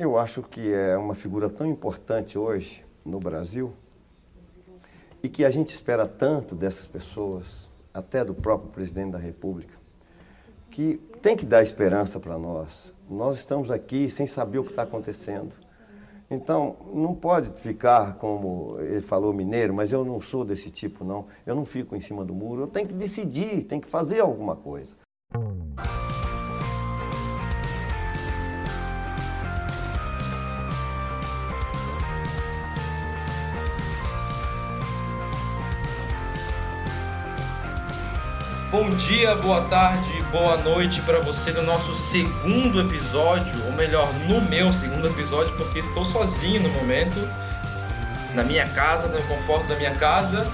Eu acho que é uma figura tão importante hoje no Brasil e que a gente espera tanto dessas pessoas, até do próprio presidente da República, que tem que dar esperança para nós. Nós estamos aqui sem saber o que está acontecendo. Então, não pode ficar como ele falou mineiro, mas eu não sou desse tipo, não. Eu não fico em cima do muro. Eu tenho que decidir, tenho que fazer alguma coisa. Dia, boa tarde, boa noite para você no nosso segundo episódio, ou melhor, no meu segundo episódio, porque estou sozinho no momento, na minha casa, no conforto da minha casa,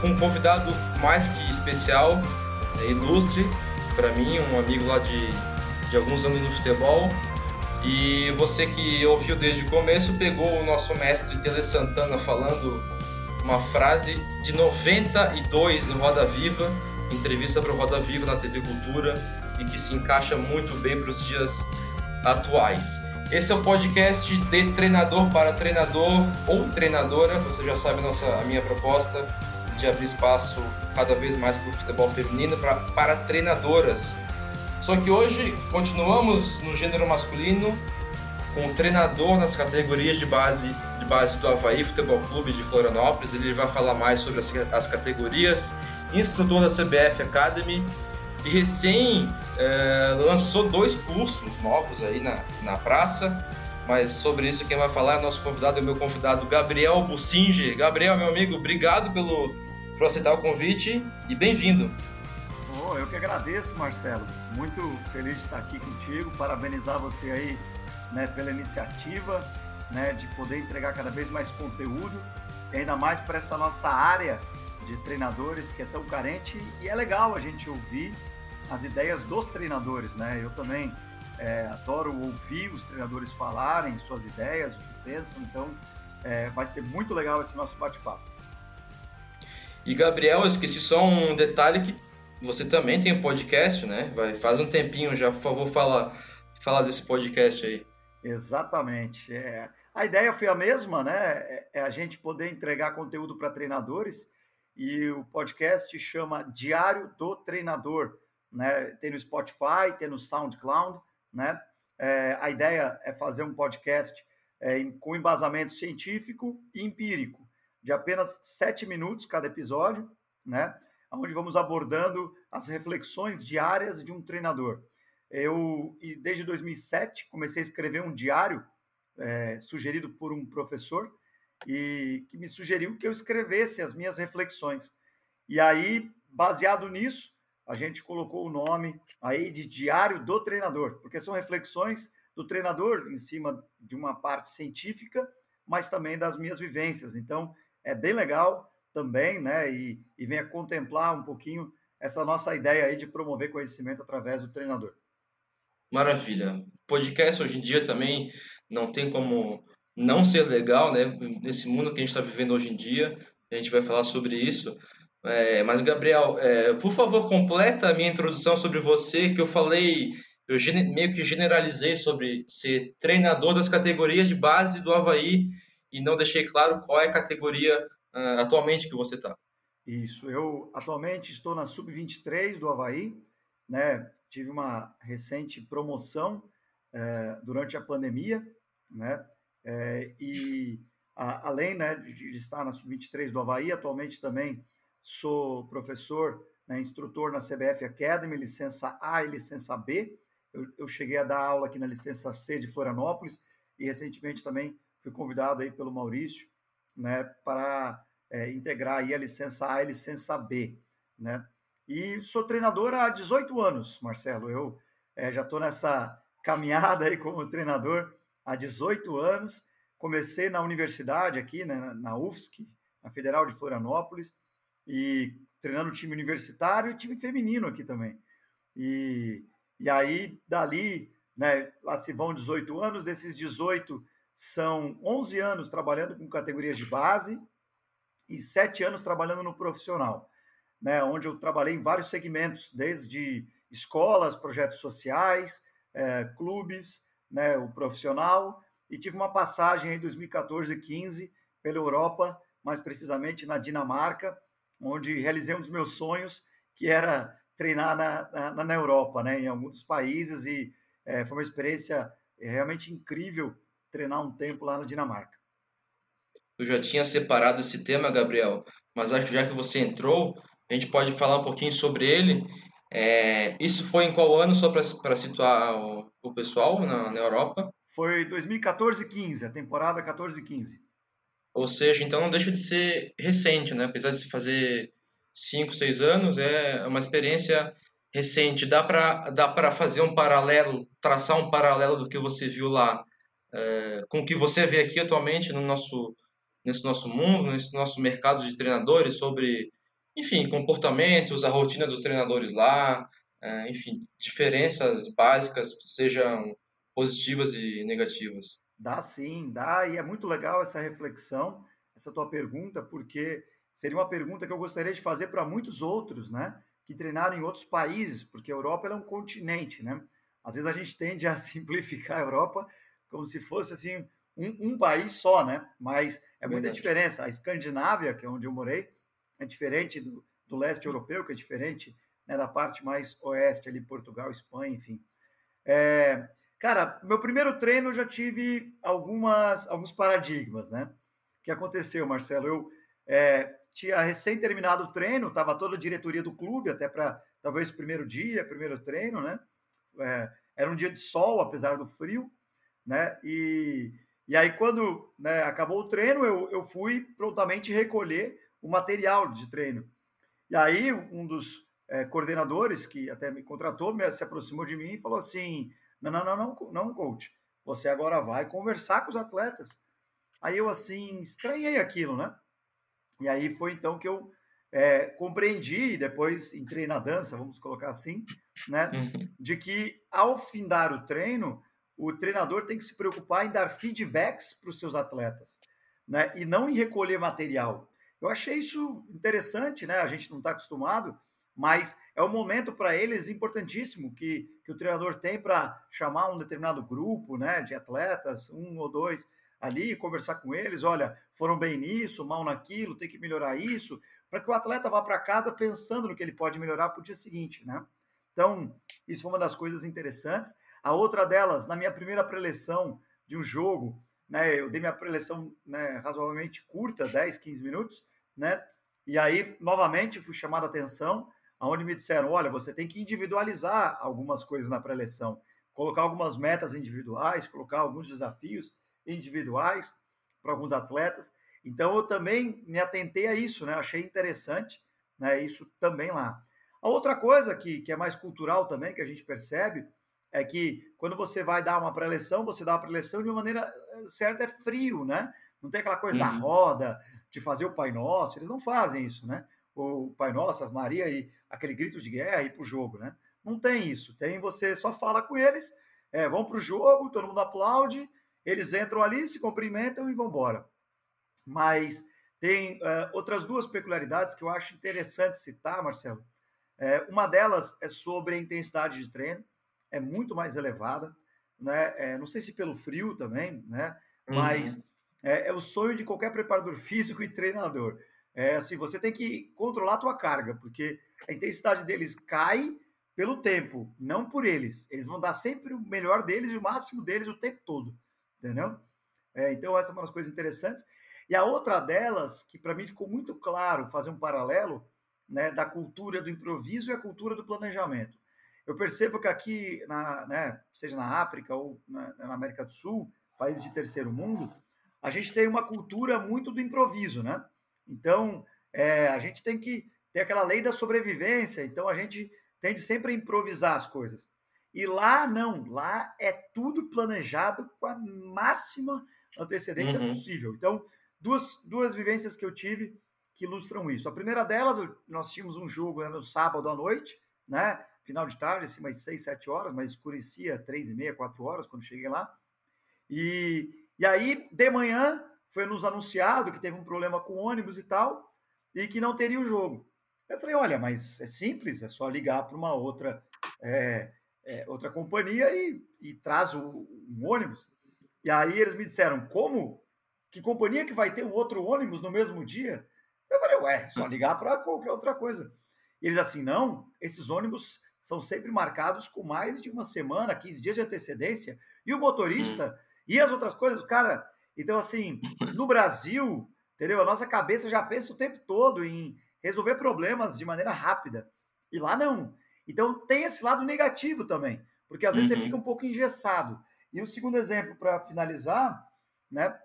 com um convidado mais que especial, né, ilustre para mim, um amigo lá de, de alguns anos no futebol. E você que ouviu desde o começo pegou o nosso mestre Tele Santana falando uma frase de 92 no Roda Viva entrevista para o Roda Viva na TV Cultura e que se encaixa muito bem para os dias atuais. Esse é o podcast de treinador para treinador ou treinadora. Você já sabe a, nossa, a minha proposta de abrir espaço cada vez mais para o futebol feminino pra, para treinadoras. Só que hoje continuamos no gênero masculino com o treinador nas categorias de base, de base do Havaí Futebol Clube de Florianópolis. Ele vai falar mais sobre as, as categorias instrutor da CBF Academy e recém é, lançou dois cursos novos aí na, na praça. Mas sobre isso quem vai falar é nosso convidado, é o meu convidado Gabriel Bussinger. Gabriel, meu amigo, obrigado pelo, por aceitar o convite e bem-vindo. Oh, eu que agradeço, Marcelo. Muito feliz de estar aqui contigo. Parabenizar você aí né, pela iniciativa né, de poder entregar cada vez mais conteúdo, ainda mais para essa nossa área de treinadores que é tão carente e é legal a gente ouvir as ideias dos treinadores, né? Eu também é, adoro ouvir os treinadores falarem suas ideias, o que pensam, então é, vai ser muito legal esse nosso bate-papo. E Gabriel, eu esqueci só um detalhe que você também tem um podcast, né? Vai, faz um tempinho já, por favor, fala, fala desse podcast aí. Exatamente. É, a ideia foi a mesma, né? É, é a gente poder entregar conteúdo para treinadores e o podcast chama Diário do Treinador, né? Tem no Spotify, tem no SoundCloud, né? É, a ideia é fazer um podcast é, com embasamento científico e empírico, de apenas sete minutos cada episódio, né? Onde vamos abordando as reflexões diárias de um treinador. Eu, desde 2007, comecei a escrever um diário é, sugerido por um professor, e que me sugeriu que eu escrevesse as minhas reflexões. E aí, baseado nisso, a gente colocou o nome aí de Diário do Treinador, porque são reflexões do treinador em cima de uma parte científica, mas também das minhas vivências. Então, é bem legal também, né? E, e venha contemplar um pouquinho essa nossa ideia aí de promover conhecimento através do treinador. Maravilha. Podcast hoje em dia também não tem como não ser legal, né? Nesse mundo que a gente está vivendo hoje em dia, a gente vai falar sobre isso. É, mas, Gabriel, é, por favor, completa a minha introdução sobre você, que eu falei, eu meio que generalizei sobre ser treinador das categorias de base do Havaí e não deixei claro qual é a categoria uh, atualmente que você está. Isso, eu atualmente estou na Sub-23 do Havaí, né? Tive uma recente promoção é, durante a pandemia, né? É, e a, além né, de estar na Sub-23 do Havaí, atualmente também sou professor, né, instrutor na CBF Academy, licença A e licença B. Eu, eu, cheguei a dar aula aqui na licença C de Florianópolis e recentemente também fui convidado aí pelo Maurício né, para é, integrar aí a licença A e licença B. Né? E sou treinador há 18 anos, Marcelo. Eu é, já estou nessa caminhada aí como treinador há 18 anos. Comecei na universidade aqui, né, na UFSC, na Federal de Florianópolis, e treinando time universitário e time feminino aqui também. E, e aí, dali, né, lá se vão 18 anos, desses 18 são 11 anos trabalhando com categorias de base e 7 anos trabalhando no profissional, né, onde eu trabalhei em vários segmentos, desde escolas, projetos sociais, é, clubes, né, o profissional e tive uma passagem em 2014 e 15 pela Europa, mais precisamente na Dinamarca, onde realizei um dos meus sonhos, que era treinar na, na, na Europa, né, em alguns países, e é, foi uma experiência realmente incrível treinar um tempo lá na Dinamarca. Eu já tinha separado esse tema, Gabriel, mas acho que já que você entrou, a gente pode falar um pouquinho sobre ele. É, isso foi em qual ano, só para situar o, o pessoal na, na Europa? Foi 2014 15, a temporada 14 15. Ou seja, então não deixa de ser recente, né? Apesar de se fazer 5, 6 anos, é uma experiência recente. Dá para dá fazer um paralelo, traçar um paralelo do que você viu lá é, com o que você vê aqui atualmente no nosso nesse nosso mundo, nesse nosso mercado de treinadores sobre, enfim, comportamentos, a rotina dos treinadores lá, é, enfim, diferenças básicas, sejam positivas e negativas. Dá sim, dá, e é muito legal essa reflexão, essa tua pergunta, porque seria uma pergunta que eu gostaria de fazer para muitos outros, né, que treinaram em outros países, porque a Europa é um continente, né? Às vezes a gente tende a simplificar a Europa como se fosse assim um, um país só, né? Mas é muita Verdade. diferença. A Escandinávia, que é onde eu morei, é diferente do, do leste europeu, que é diferente né, da parte mais oeste, ali, Portugal, Espanha, enfim. É, Cara, meu primeiro treino eu já tive algumas, alguns paradigmas, né? O que aconteceu, Marcelo? Eu é, tinha recém terminado o treino, estava toda a diretoria do clube, até para talvez primeiro dia, primeiro treino, né? É, era um dia de sol, apesar do frio, né? E, e aí, quando né, acabou o treino, eu, eu fui prontamente recolher o material de treino. E aí, um dos é, coordenadores, que até me contratou, me, se aproximou de mim e falou assim: não, não, não, não, não, coach. Você agora vai conversar com os atletas. Aí eu, assim, estranhei aquilo, né? E aí foi então que eu é, compreendi, e depois entrei na dança, vamos colocar assim, né? Uhum. De que ao findar o treino, o treinador tem que se preocupar em dar feedbacks para os seus atletas, né? E não em recolher material. Eu achei isso interessante, né? A gente não está acostumado mas é um momento para eles importantíssimo que, que o treinador tem para chamar um determinado grupo né, de atletas, um ou dois ali, conversar com eles, olha, foram bem nisso, mal naquilo, tem que melhorar isso, para que o atleta vá para casa pensando no que ele pode melhorar para o dia seguinte, né? Então, isso foi uma das coisas interessantes. A outra delas, na minha primeira preleção de um jogo, né, eu dei minha preleção né, razoavelmente curta, 10, 15 minutos, né? E aí, novamente, fui chamado a atenção onde me disseram: olha, você tem que individualizar algumas coisas na pré-eleição, colocar algumas metas individuais, colocar alguns desafios individuais para alguns atletas. Então, eu também me atentei a isso, né? Achei interessante né, isso também lá. A outra coisa que, que é mais cultural também, que a gente percebe, é que quando você vai dar uma pré-eleição, você dá uma pré-eleição de uma maneira eh, certa, é frio, né? Não tem aquela coisa uhum. da roda, de fazer o Pai Nosso, eles não fazem isso, né? O Pai Nosso, Maria e aquele grito de guerra e para o jogo, né? Não tem isso. Tem você só fala com eles, é, vão para o jogo, todo mundo aplaude, eles entram ali, se cumprimentam e vão embora. Mas tem é, outras duas peculiaridades que eu acho interessante citar, Marcelo. É, uma delas é sobre a intensidade de treino, é muito mais elevada, né? É, não sei se pelo frio também, né? Mas uhum. É, é, o sonho de qualquer preparador físico e treinador. É assim, você tem que controlar a tua carga, porque a intensidade deles cai pelo tempo, não por eles. Eles vão dar sempre o melhor deles e o máximo deles o tempo todo, entendeu? É, então, essa é uma das coisas interessantes. E a outra delas, que para mim ficou muito claro fazer um paralelo né, da cultura do improviso e a cultura do planejamento. Eu percebo que aqui, na, né, seja na África ou na, na, América do Sul, países de terceiro mundo, a gente tem uma cultura muito do improviso, né? Então, é, a gente tem que tem aquela lei da sobrevivência, então a gente tende sempre a improvisar as coisas. E lá não, lá é tudo planejado com a máxima antecedência uhum. possível. Então, duas, duas vivências que eu tive que ilustram isso. A primeira delas, nós tínhamos um jogo né, no sábado à noite, né? Final de tarde, assim, mais seis, sete horas, mas escurecia três e meia, quatro horas quando cheguei lá. E, e aí, de manhã, foi nos anunciado que teve um problema com ônibus e tal, e que não teria o jogo. Eu falei, olha, mas é simples, é só ligar para uma outra, é, é, outra companhia e, e traz o, um ônibus. E aí eles me disseram, como? Que companhia que vai ter um outro ônibus no mesmo dia? Eu falei, ué, só ligar para qualquer outra coisa. E eles assim, não, esses ônibus são sempre marcados com mais de uma semana, 15 dias de antecedência, e o motorista hum. E as outras coisas, cara. Então, assim, no Brasil, entendeu? A nossa cabeça já pensa o tempo todo em resolver problemas de maneira rápida. E lá não. Então, tem esse lado negativo também, porque às vezes uhum. você fica um pouco engessado. E o segundo exemplo, para finalizar, né?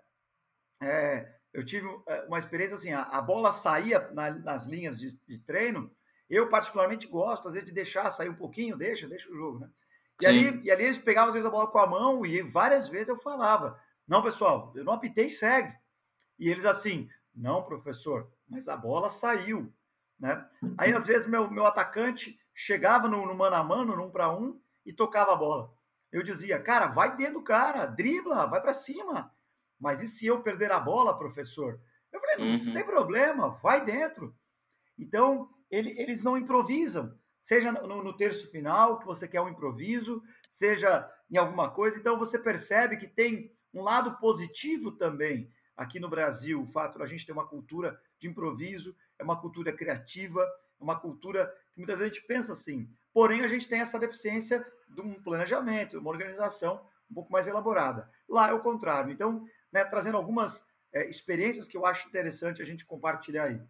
É, eu tive é, uma experiência assim: a, a bola saía na, nas linhas de, de treino eu, particularmente, gosto, às vezes, de deixar sair um pouquinho, deixa, deixa o jogo, né? E ali, e ali eles pegavam, às vezes, a bola com a mão e várias vezes eu falava, não, pessoal, eu não apitei, segue. E eles assim, não, professor, mas a bola saiu, né? Aí, às vezes, meu, meu atacante chegava no, no mano a mano, num para um, e tocava a bola. Eu dizia, cara, vai dentro do cara, dribla, vai para cima. Mas e se eu perder a bola, professor? Eu falei, não uhum. tem problema, vai dentro. Então, ele, eles não improvisam. Seja no, no, terço final, que você quer um improviso, seja em alguma coisa. Então você percebe que tem um lado positivo também aqui no Brasil, o fato de a gente ter uma cultura de improviso, é uma cultura criativa, é uma cultura que muitas vezes a gente pensa assim. Porém, a gente tem essa deficiência de um planejamento, de uma organização um pouco mais elaborada. Lá é o contrário. Então, né, trazendo algumas é, experiências que eu acho interessante a gente compartilhar aí.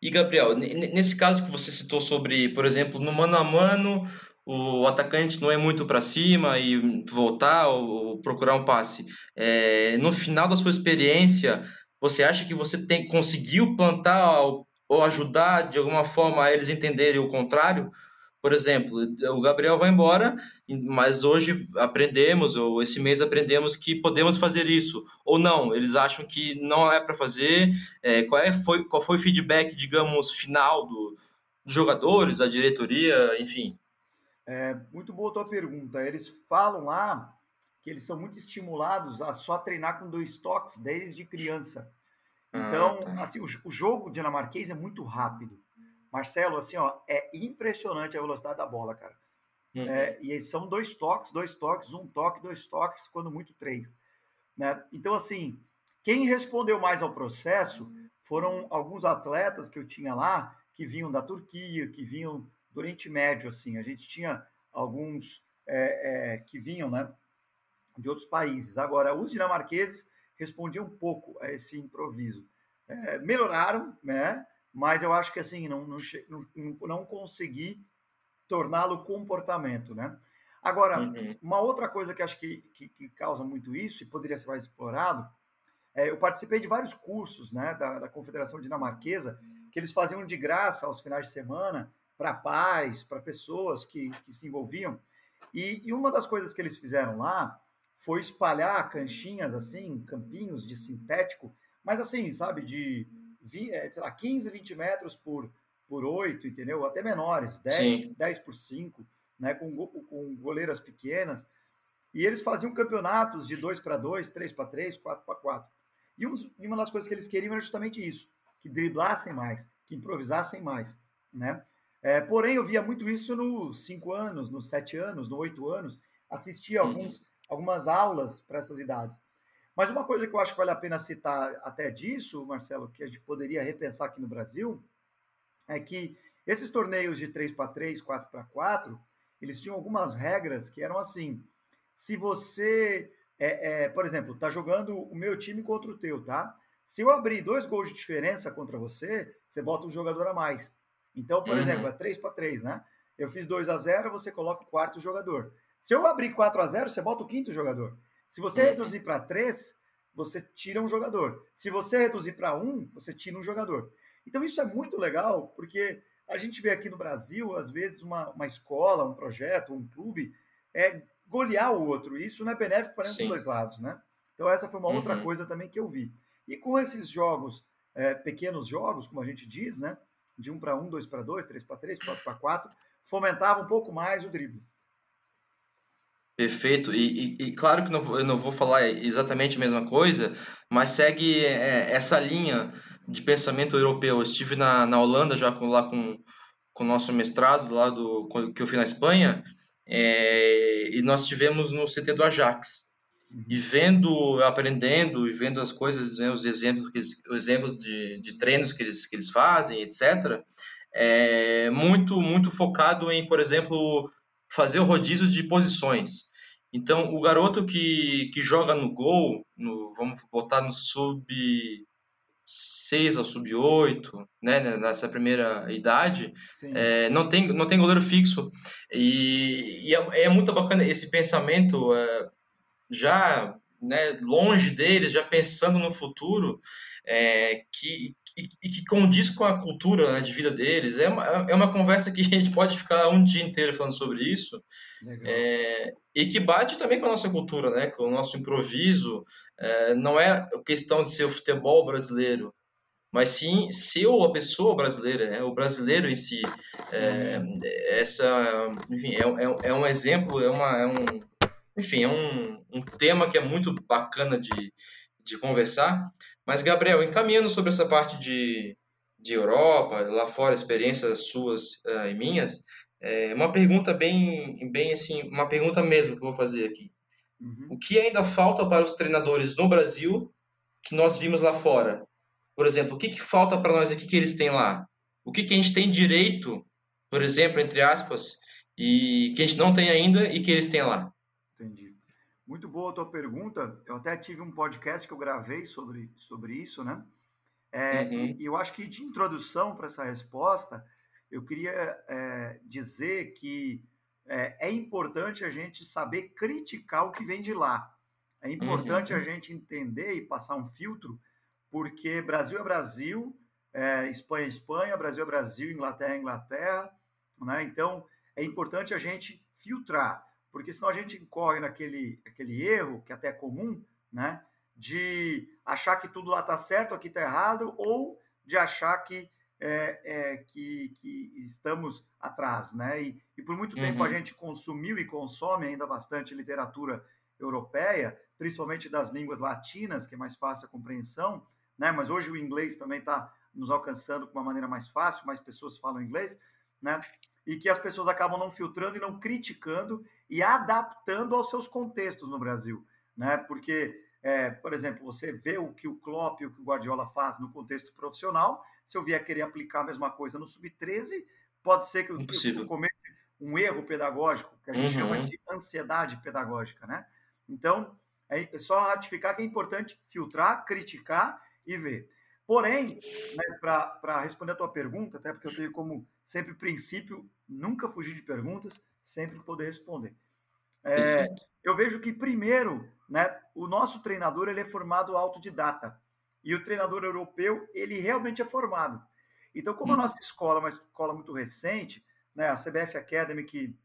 E, Gabriel, nesse caso que você citou sobre, por exemplo, no mano a mano, o atacante não é muito para cima e voltar ou procurar um passe. É, no final da sua experiência, você acha que você tem conseguiu plantar ou ajudar de alguma forma a eles entenderem o contrário? Por exemplo, o Gabriel vai embora, mas hoje aprendemos, ou esse mês aprendemos que podemos fazer isso, ou não, eles acham que não é para fazer. É, qual, é, foi, qual foi o feedback, digamos, final do, dos jogadores, da diretoria, enfim? É, muito boa a tua pergunta. Eles falam lá que eles são muito estimulados a só treinar com dois toques desde criança. Ah, então, ah, tá. assim, o, o jogo dinamarquês é muito rápido. Marcelo, assim, ó, é impressionante a velocidade da bola, cara. Uhum. É, e são dois toques, dois toques, um toque, dois toques, quando muito três. Né? Então, assim, quem respondeu mais ao processo foram alguns atletas que eu tinha lá, que vinham da Turquia, que vinham do Oriente Médio, assim. A gente tinha alguns é, é, que vinham, né, de outros países. Agora, os dinamarqueses respondiam um pouco a esse improviso. É, melhoraram, né? Mas eu acho que assim, não, não, não, não consegui torná-lo comportamento, né? Agora, uhum. uma outra coisa que acho que, que, que, causa muito isso e poderia ser mais explorado, é, eu participei de vários cursos né, da, da Confederação Dinamarquesa, que eles faziam de graça aos finais de semana para pais, para pessoas que, que se envolviam. E, e uma das coisas que eles fizeram lá foi espalhar canchinhas assim, campinhos de sintético, mas assim, sabe, de é, sei lá, 15, 20 metros por, por 8, entendeu? Até menores, 10, 10 por 5, né? com, com goleiras pequenas. E eles faziam campeonatos de 2 para 2, 3 para 3, 4 para 4. E, uma das coisas que eles queriam era justamente isso, que driblassem mais, que improvisassem mais, né? É, porém, eu via muito isso nos 5 anos, nos 7 anos, nos 8 anos, assistia uhum. alguns, algumas aulas para essas idades. Mas uma coisa que eu acho que vale a pena citar até disso, Marcelo, que a gente poderia repensar aqui no Brasil, é que esses torneios de 3 para 3, 4 para 4, eles tinham algumas regras que eram assim: se você, é, é, por exemplo, está jogando o meu time contra o teu, tá? Se eu abrir dois gols de diferença contra você, você bota um jogador a mais. Então, por uhum. exemplo, é 3 para 3, né? Eu fiz 2 a 0 você coloca o quarto jogador. Se eu abrir 4 a 0 você bota o quinto jogador. Se você uhum. reduzir para três, você tira um jogador. Se você reduzir para um, você tira um jogador. Então isso é muito legal, porque a gente vê aqui no Brasil, às vezes, uma, uma escola, um projeto, um clube, é golear o outro. E isso não é benéfico para nenhum dos dois lados, né? Então essa foi uma uhum. outra coisa também que eu vi. E com esses jogos, é, pequenos jogos, como a gente diz, né? De um para um, dois para dois, três para três, quatro para quatro, fomentava um pouco mais o drible. Perfeito. E, e, e, claro que não, eu não vou falar exatamente a mesma coisa, mas segue é, essa linha de pensamento europeu. Eu estive na, na Holanda já com, lá com, com o nosso mestrado, lá do, que eu fiz na Espanha, é, e nós tivemos no CT do Ajax. Uhum. E vendo, aprendendo e vendo as coisas, né, os exemplos, que eles, os exemplos de, de treinos que eles, que eles fazem, etc., é muito, muito focado em, por exemplo, fazer o rodízio de posições. Então, o garoto que, que joga no gol, no, vamos botar no sub 6 ou sub 8, né, nessa primeira idade, é, não, tem, não tem goleiro fixo. E, e é, é, muito bacana esse pensamento, é, já né, longe deles, já pensando no futuro, é, que, e, e, que condiz com a cultura né, de vida deles. É uma, é uma conversa que a gente pode ficar um dia inteiro falando sobre isso. É, e que bate também com a nossa cultura, né, com o nosso improviso. É, não é questão de ser o futebol brasileiro, mas sim ser a pessoa brasileira, né, o brasileiro em si. É, essa, enfim, é, é, é, um exemplo, é, uma, é um, enfim, é um, um tema que é muito bacana de, de conversar. Mas, Gabriel, encaminhando sobre essa parte de, de Europa, lá fora, experiências suas uh, e minhas, é uma pergunta bem, bem assim, uma pergunta mesmo que eu vou fazer aqui. Uhum. O que ainda falta para os treinadores no Brasil que nós vimos lá fora? Por exemplo, o que, que falta para nós aqui que eles têm lá? O que, que a gente tem direito, por exemplo, entre aspas, e que a gente não tem ainda e que eles têm lá? Entendi. Muito boa a tua pergunta. Eu até tive um podcast que eu gravei sobre, sobre isso, né? É, uhum. e, eu acho que de introdução para essa resposta, eu queria é, dizer que é, é, importante a gente saber criticar o que vem de lá. É importante uhum. a gente entender e passar um filtro, porque Brasil é Brasil, é, Espanha é Espanha, Brasil é Brasil, Inglaterra é Inglaterra, né? Então, é importante a gente filtrar porque senão a gente incorre naquele aquele erro, que até é comum, né? De achar que tudo lá está certo, aqui está errado, ou de achar que, é, é, que, que, estamos atrás, né? E, e por muito uhum. tempo a uhum. gente consumiu e consome ainda bastante literatura europeia, principalmente das línguas latinas, que é mais fácil a compreensão, né? Mas hoje o inglês também está nos alcançando com uma maneira mais fácil, mais pessoas falam inglês, né? E que as pessoas acabam não filtrando e não criticando e adaptando aos seus contextos no Brasil, né? Porque, é, por exemplo, você vê o que o Klopp e o que o Guardiola faz no contexto profissional, se eu vier querer aplicar a mesma coisa no sub-13, pode ser que eu, que eu cometa um erro pedagógico, que a gente uhum. chama de ansiedade pedagógica, né? Então, é só ratificar que é importante filtrar, criticar e ver. Porém, né, para responder a tua pergunta, até porque eu tenho como sempre princípio nunca fugir de perguntas, sempre poder responder. É, eu vejo que, primeiro, né, o nosso treinador ele é formado autodidata. E o treinador europeu, ele realmente é formado. Então, como a hum. nossa escola é uma escola muito recente, né, a CBF Academy, que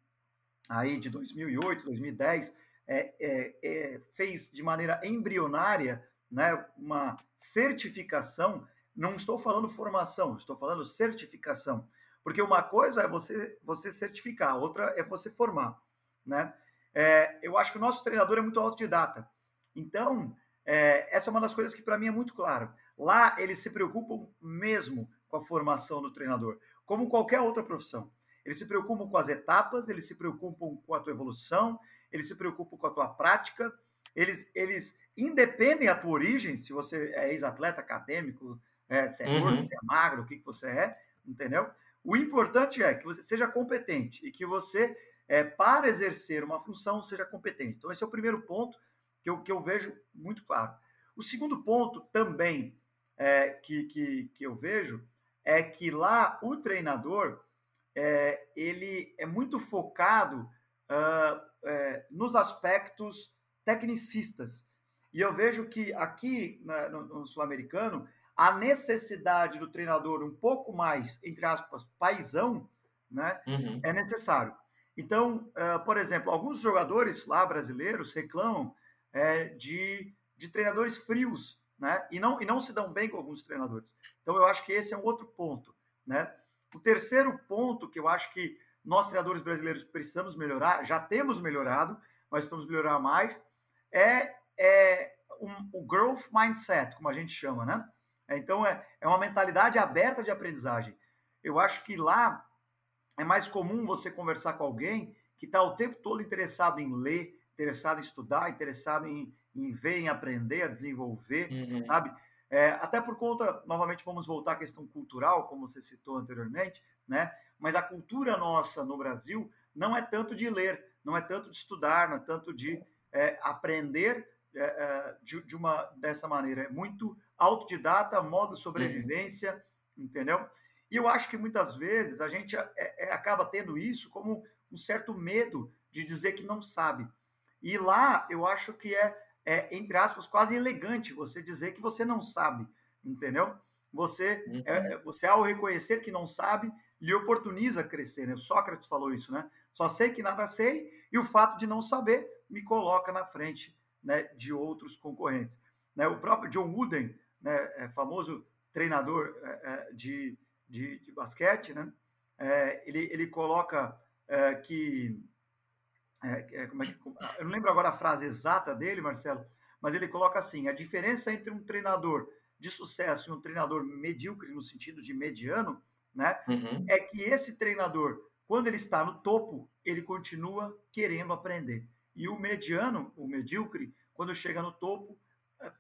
aí de 2008, 2010, é, é, é, fez de maneira embrionária né, uma certificação. Não estou falando formação, estou falando certificação. Porque uma coisa é você, você certificar, outra é você formar, né? É, eu acho que o nosso treinador é muito autodidata. Então, é, essa é uma das coisas que para mim é muito claro. Lá, eles se preocupam mesmo com a formação do treinador, como qualquer outra profissão. Eles se preocupam com as etapas, eles se preocupam com a tua evolução, eles se preocupam com a tua prática, eles, eles independem da tua origem, se você é ex-atleta acadêmico, é, se é uhum. gordo, se é magro, o que, que você é, entendeu? O importante é que você seja competente e que você, é, para exercer uma função, seja competente. Então, esse é o primeiro ponto que eu, que eu vejo muito claro. O segundo ponto também é, que, que, que eu vejo é que lá o treinador é, ele é muito focado uh, é, nos aspectos tecnicistas. E eu vejo que aqui né, no, no sul-americano a necessidade do treinador um pouco mais, entre aspas, paisão, né, uhum. é necessário. Então, uh, por exemplo, alguns jogadores lá brasileiros reclamam é, de, de treinadores frios, né, e não, e não se dão bem com alguns treinadores. Então, eu acho que esse é um outro ponto, né. O terceiro ponto que eu acho que nós, treinadores brasileiros, precisamos melhorar, já temos melhorado, mas precisamos melhorar mais, é, é um, o growth mindset, como a gente chama, né? É, então, é, é uma mentalidade aberta de aprendizagem. Eu acho que lá é mais comum você conversar com alguém que está o tempo todo interessado em ler, interessado em estudar, interessado em, em ver, em aprender, a desenvolver, uhum. sabe? É, até por conta, novamente, vamos voltar à questão cultural, como você citou anteriormente, né? Mas a cultura nossa no Brasil não é tanto de ler, não é tanto de estudar, não é tanto de é, aprender é, é de, de, uma dessa maneira. É muito autodidata, modo sobrevivência, uhum. entendeu? E eu acho que muitas vezes a gente é, é, acaba tendo isso como um certo medo de dizer que não sabe. E lá eu acho que é é, entre aspas, quase elegante você dizer que você não sabe, entendeu? Você, uhum. é, você ao reconhecer que não sabe, lhe oportuniza crescer. Né? Sócrates falou isso, né? Só sei que nada sei e o fato de não saber me coloca na frente né, de outros concorrentes. Né? O próprio John Wooden, né, é famoso treinador é, é de, de, de, basquete, né? É, ele, ele coloca que eu não lembro agora a frase exata dele, Marcelo, mas ele coloca assim: a diferença entre um treinador de sucesso e um treinador medíocre, no sentido de mediano, né, uhum. é que esse treinador, quando ele está no topo, ele continua querendo aprender. E o mediano, o medíocre, quando chega no topo,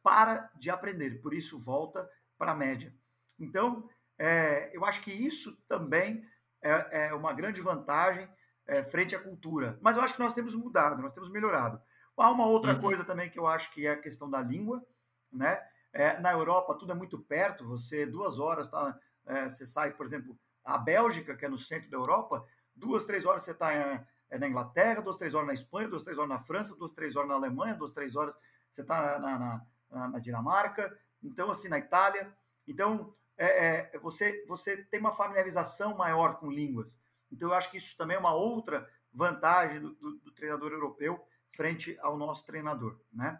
para de aprender, por isso volta para a média. Então, é, eu acho que isso também é, é uma grande vantagem é, frente à cultura. Mas eu acho que nós temos mudado, nós temos melhorado. Há uma outra uhum. coisa também que eu acho que é a questão da língua, né? É, na Europa tudo é muito perto, você duas horas tá, é, você sai, por exemplo, a Bélgica, que é no centro da Europa, duas, três horas você está é, na Inglaterra, duas, três horas na Espanha, duas, três horas na França, duas, três horas na Alemanha, duas, três horas você está na, na, na, na, Dinamarca, então assim, na Itália. Então, é, é, você, você tem uma familiarização maior com línguas. Então, eu acho que isso também é uma outra vantagem do, do, do treinador europeu frente ao nosso treinador, né?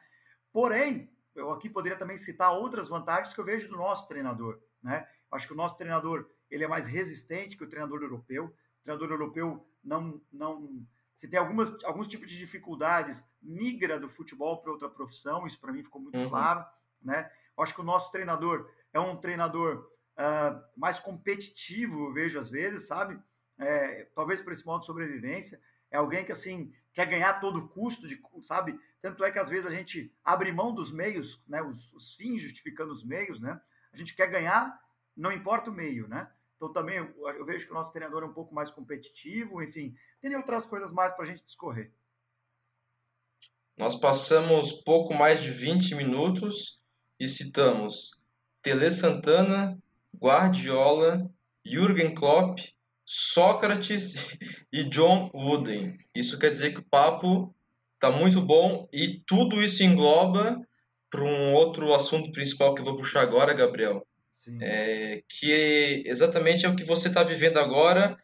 Porém, eu aqui poderia também citar outras vantagens que eu vejo do nosso treinador, né? Acho que o nosso treinador ele é mais resistente que o treinador europeu. O treinador europeu não não se tem algumas alguns tipos de dificuldades, migra do futebol para outra profissão. Isso para mim ficou muito uhum. claro, né? Acho que o nosso treinador é um treinador uh, mais competitivo, eu vejo às vezes, sabe? é, talvez por esse modo de sobrevivência, é alguém que assim quer ganhar todo custo, de, sabe? Tanto é que às vezes a gente abre mão dos meios, né? Os, os fins justificando os meios, né? A gente quer ganhar, não importa o meio, né? Então também eu, vejo que o nosso treinador é um pouco mais competitivo, enfim, tem outras coisas mais para a gente discorrer. Nós passamos pouco mais de 20 minutos e citamos Tele Santana, Guardiola, Jürgen Klopp Sócrates e John Wooden. Isso quer dizer que o papo está muito bom e tudo isso engloba para um outro assunto principal que eu vou puxar agora, Gabriel. É, que exatamente é o que você está vivendo agora,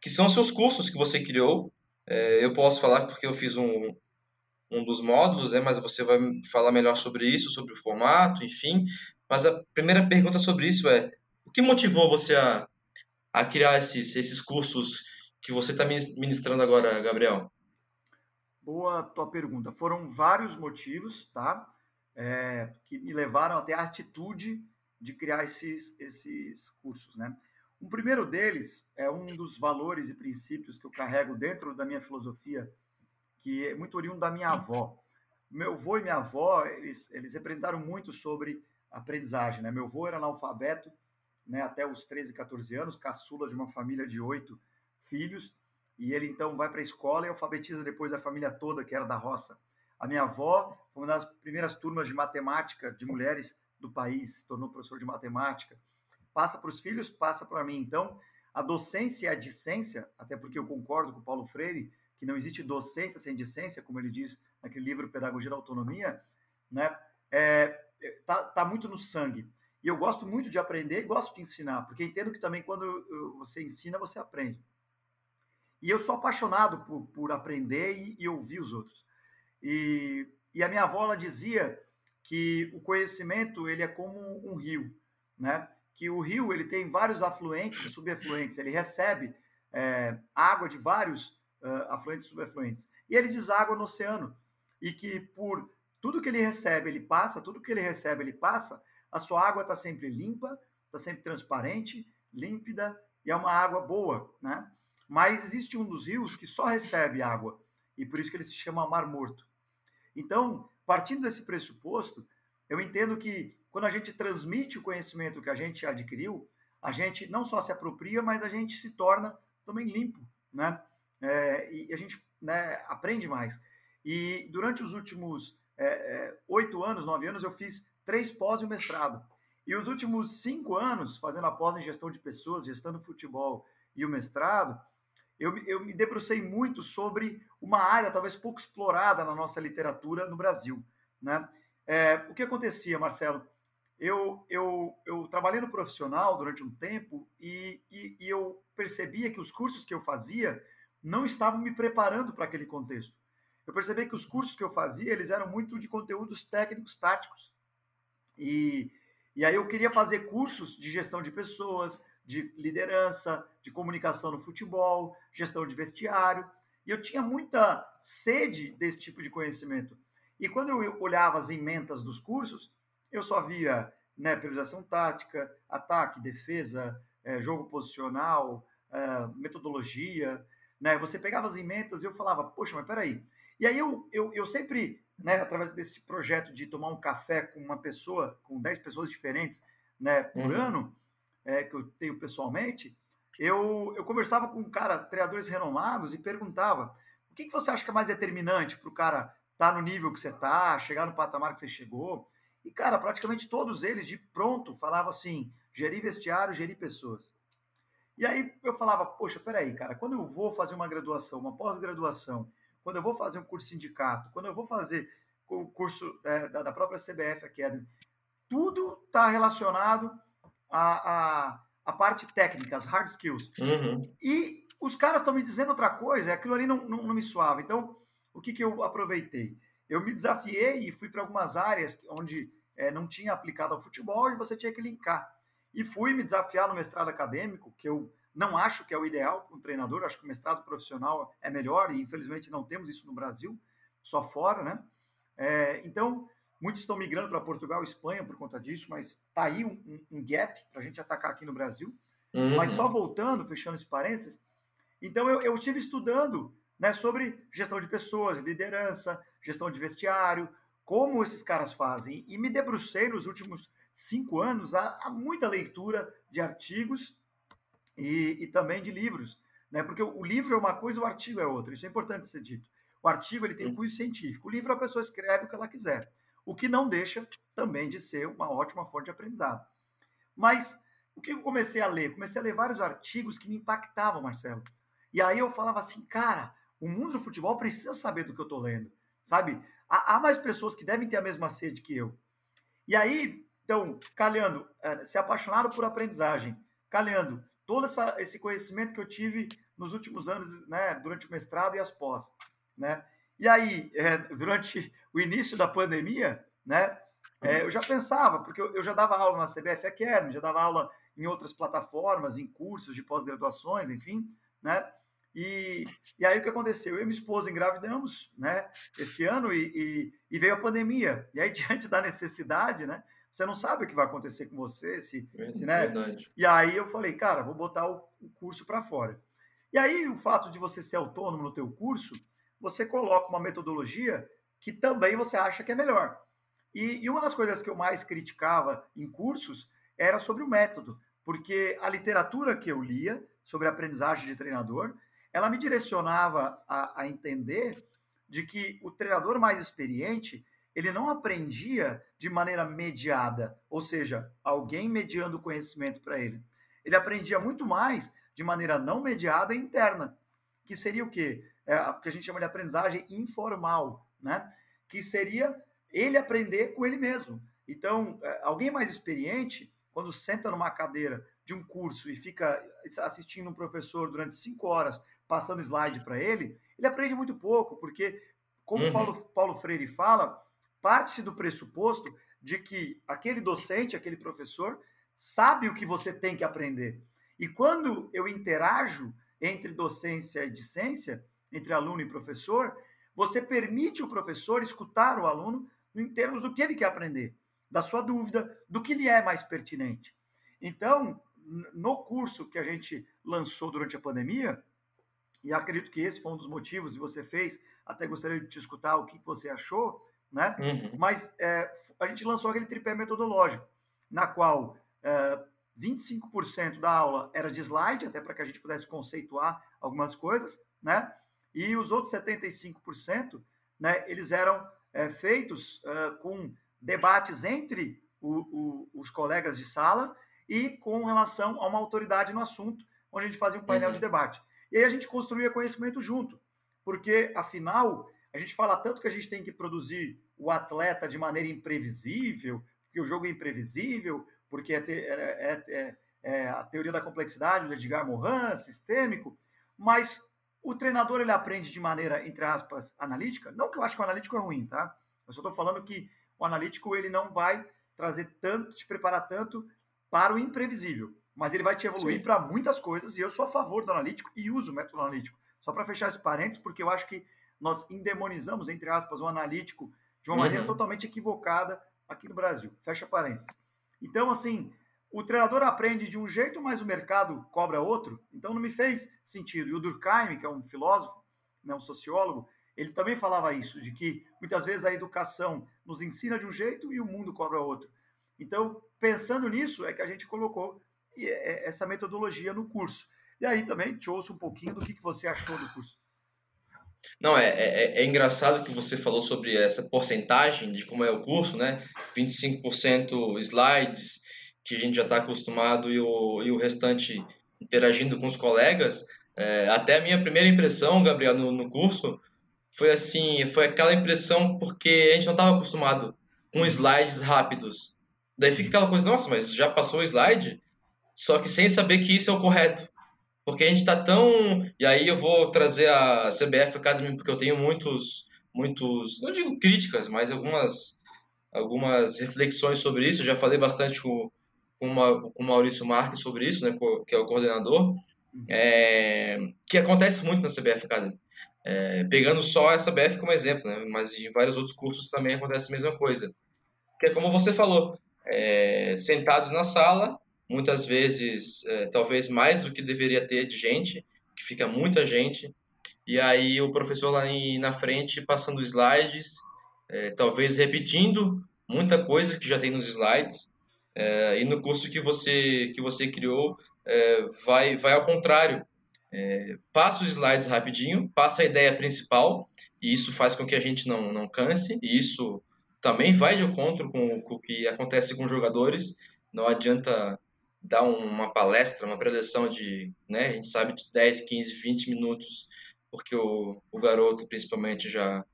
que são os seus cursos que você criou. É, eu posso falar porque eu fiz um, um dos módulos, né, mas você vai falar melhor sobre isso, sobre o formato, enfim. Mas a primeira pergunta sobre isso é: o que motivou você a a criar esses, esses cursos que você está ministrando agora, Gabriel? Boa tua pergunta. Foram vários motivos, tá? É, que me levaram até a atitude de criar esses, esses cursos, né? Um primeiro deles é um dos valores e princípios que eu carrego dentro da minha filosofia, que é muito oriundo da minha avó. Meu avô e minha avó, eles, eles representaram muito sobre aprendizagem, né? Meu avô era analfabeto né, até os 13, 14 anos, caçula de uma família de oito filhos, e ele então vai para a escola e alfabetiza depois a família toda, que era da roça. A minha avó foi uma das primeiras turmas de matemática de mulheres do país, se tornou professor de matemática. Passa para os filhos, passa para mim. Então, a docência e a discência, até porque eu concordo com o Paulo Freire, que não existe docência sem discência, como ele diz naquele livro Pedagogia da Autonomia, né? É, é tá, tá muito no sangue. E eu gosto muito de aprender e gosto de ensinar, porque entendo que também quando você ensina, você aprende. E eu sou apaixonado por, por aprender e, e ouvir os outros. E, e a minha avó ela dizia que o conhecimento ele é como um rio, né? Que o rio ele tem vários afluentes e subafluentes. Ele recebe é, água de vários uh, afluentes e subafluentes. E ele deságua no oceano. E que por tudo que ele recebe, ele passa, tudo que ele recebe, ele passa, a sua água está sempre limpa, está sempre transparente, límpida e é uma água boa, né? mas existe um dos rios que só recebe água, e por isso que ele se chama Mar Morto. Então, partindo desse pressuposto, eu entendo que quando a gente transmite o conhecimento que a gente adquiriu, a gente não só se apropria, mas a gente se torna também limpo, né? É, e a gente né, aprende mais. E durante os últimos é, é, oito é, anos, nove anos, eu fiz três pós e um mestrado. E os últimos cinco anos, fazendo a pós em gestão de pessoas, gestão do futebol e o mestrado, eu, eu me debrucei muito sobre uma área talvez pouco explorada na nossa literatura no Brasil. Né? É, o que acontecia, Marcelo? eu, eu, eu trabalhei no profissional durante um tempo e, e, e eu percebia que os cursos que eu fazia não estavam me preparando para aquele contexto. Eu percebi que os cursos que eu fazia, eles eram muito de conteúdos técnicos, táticos. E, e aí eu queria fazer cursos de gestão de pessoas, de liderança, de comunicação no futebol, gestão de vestiário. E eu tinha muita sede desse tipo de conhecimento. E quando eu olhava as ementas dos cursos, eu só via né, priorização tática, ataque, defesa, é, jogo posicional, é, metodologia. Né? Você pegava as emendas e eu falava, poxa, mas peraí. E aí eu, eu, eu sempre, né, através desse projeto de tomar um café com uma pessoa, com 10 pessoas diferentes né, por uhum. ano, é, que eu tenho pessoalmente, eu, eu conversava com um cara, treinadores renomados, e perguntava o que, que você acha que é mais determinante para o cara estar tá no nível que você está, chegar no patamar que você chegou. E, cara, praticamente todos eles, de pronto, falavam assim: gerir vestiário, gerir pessoas. E aí eu falava: poxa, peraí, cara, quando eu vou fazer uma graduação, uma pós-graduação, quando eu vou fazer um curso sindicato, quando eu vou fazer o curso é, da, da, própria CBF Academy, tudo está relacionado à, à, à, parte técnica, as hard skills. Uhum. E os caras estão me dizendo outra coisa, aquilo ali não, não, não me suava. Então, o que, que eu aproveitei? eu me desafiei e fui para algumas áreas onde é, não tinha aplicado ao futebol e você tinha que linkar. E fui me desafiar no mestrado acadêmico, que eu não acho que é o ideal para um treinador, acho que o mestrado profissional é melhor e infelizmente não temos isso no Brasil, só fora, né? É, então, muitos estão migrando para Portugal e Espanha por conta disso, mas tá aí um, um, gap para a gente atacar aqui no Brasil. Uhum. Mas só voltando, fechando esse parênteses, então eu, eu estive estudando né, sobre gestão de pessoas, liderança, gestão de vestiário, como esses caras fazem. E me debrucei nos últimos cinco anos a, a muita leitura de artigos e, e, também de livros, né? Porque o, o livro é uma coisa, o artigo é outra. Isso é importante ser dito. O artigo ele tem um cunho científico. O livro a pessoa escreve o que ela quiser, o que não deixa também de ser uma ótima fonte de aprendizado. Mas o que eu comecei a ler? Comecei a ler vários artigos que me impactavam, Marcelo. E aí eu falava assim, cara, o mundo do futebol precisa saber do que eu estou lendo sabe? Há, há, mais pessoas que devem ter a mesma sede que eu. E aí, então, calhando, é, ser apaixonado por aprendizagem, calhando todo essa, esse conhecimento que eu tive nos últimos anos, né, durante o mestrado e as pós, né? E aí, é, durante o início da pandemia, né, é, eu já pensava, porque eu, eu, já dava aula na CBF Academy, já dava aula em outras plataformas, em cursos de pós-graduações, enfim, né? E, e aí o que aconteceu? Eu e minha esposa engravidamos, né, esse ano e, e, e, veio a pandemia. E aí, diante da necessidade, né, você não sabe o que vai acontecer com você, se, é, se né? Verdade. E aí eu falei, cara, vou botar o, o curso para fora. E aí o fato de você ser autônomo no teu curso, você coloca uma metodologia que também você acha que é melhor. E, e uma das coisas que eu mais criticava em cursos era sobre o método, porque a literatura que eu lia sobre aprendizagem de treinador ela me direcionava a, a entender de que o treinador mais experiente ele não aprendia de maneira mediada, ou seja, alguém mediando o conhecimento para ele. Ele aprendia muito mais de maneira não mediada e interna, que seria o quê? É, o que a gente chama de aprendizagem informal, né? Que seria ele aprender com ele mesmo. Então, é, alguém mais experiente, quando senta numa cadeira de um curso e fica assistindo um professor durante cinco horas passando slide para ele, ele aprende muito pouco, porque, como uhum. Paulo, Paulo Freire fala, parte-se do pressuposto de que aquele docente, aquele professor, sabe o que você tem que aprender. E quando eu interajo entre docência e discência, entre aluno e professor, você permite o professor escutar o aluno em termos do que ele quer aprender, da sua dúvida, do que lhe é mais pertinente. Então, no curso que a gente lançou durante a pandemia, e acredito que esse foi um dos motivos, e você fez, até gostaria de te escutar o que você achou, né? Uhum. Mas é, a gente lançou aquele tripé metodológico, na qual é, 25% da aula era de slide, até para que a gente pudesse conceituar algumas coisas, né? E os outros 75%, né, eles eram é, feitos uh, com debates entre o, o, os colegas de sala e com relação a uma autoridade no assunto, onde a gente fazia um painel uhum. de debate. E aí a gente construía conhecimento junto, porque, afinal, a gente fala tanto que a gente tem que produzir o atleta de maneira imprevisível, porque o jogo é imprevisível, porque é, é, é, é a teoria da complexidade do Edgar Morin, sistêmico, mas o treinador ele aprende de maneira, entre aspas, analítica. Não que eu acho que o analítico é ruim, tá? Eu só estou falando que o analítico ele não vai trazer tanto, te preparar tanto para o imprevisível, mas ele vai te evoluir para muitas coisas. E eu sou a favor do analítico e uso o método analítico. Só para fechar esse parênteses, porque eu acho que nós endemonizamos, entre aspas, o analítico de uma uhum. maneira totalmente equivocada aqui no Brasil. Fecha parênteses. Então, assim, o treinador aprende de um jeito, mas o mercado cobra outro. Então, não me fez sentido. E o Durkheim, que é um filósofo, né, um sociólogo, ele também falava isso, de que muitas vezes a educação nos ensina de um jeito e o mundo cobra outro. Então, pensando nisso, é que a gente colocou é, essa metodologia no curso. E aí também te ouço um pouquinho do que, você achou do curso. Não, é, é, é, engraçado que você falou sobre essa porcentagem de como é o curso, né? 25% slides, que a gente já está acostumado, e o, e o restante interagindo com os colegas. É, até a minha primeira impressão, Gabriel, no, no curso, foi assim, foi aquela impressão porque a gente não estava acostumado com slides rápidos. Daí fica aquela coisa, nossa, mas já passou o slide? Só que sem saber que isso é o correto. Porque a gente está tão. E aí eu vou trazer a CBF Academy, porque eu tenho muitos. muitos não digo críticas, mas algumas, algumas reflexões sobre isso. Eu já falei bastante com, com, o Maurício Marques sobre isso, né, que é o coordenador. Uhum. É, que acontece muito na CBF Academy. É, pegando só essa CBF como exemplo, né, mas em vários outros cursos também acontece a mesma coisa. Que é como você falou, é, sentados na sala, muitas vezes, é, talvez mais do que deveria ter de gente, que fica muita gente, e aí o professor lá em, na frente passando slides, é, talvez repetindo muita coisa que já tem nos slides, é, e no curso que você, que você criou, é, vai, vai ao contrário. É, passa os slides rapidinho, passa a ideia principal, e isso faz com que a gente não, não canse, e isso também vai de encontro com, com o que acontece com jogadores. Não adianta dar uma palestra, uma preleção de, né, a gente sabe, de 10, 15, 20 minutos, porque o, o garoto, principalmente, já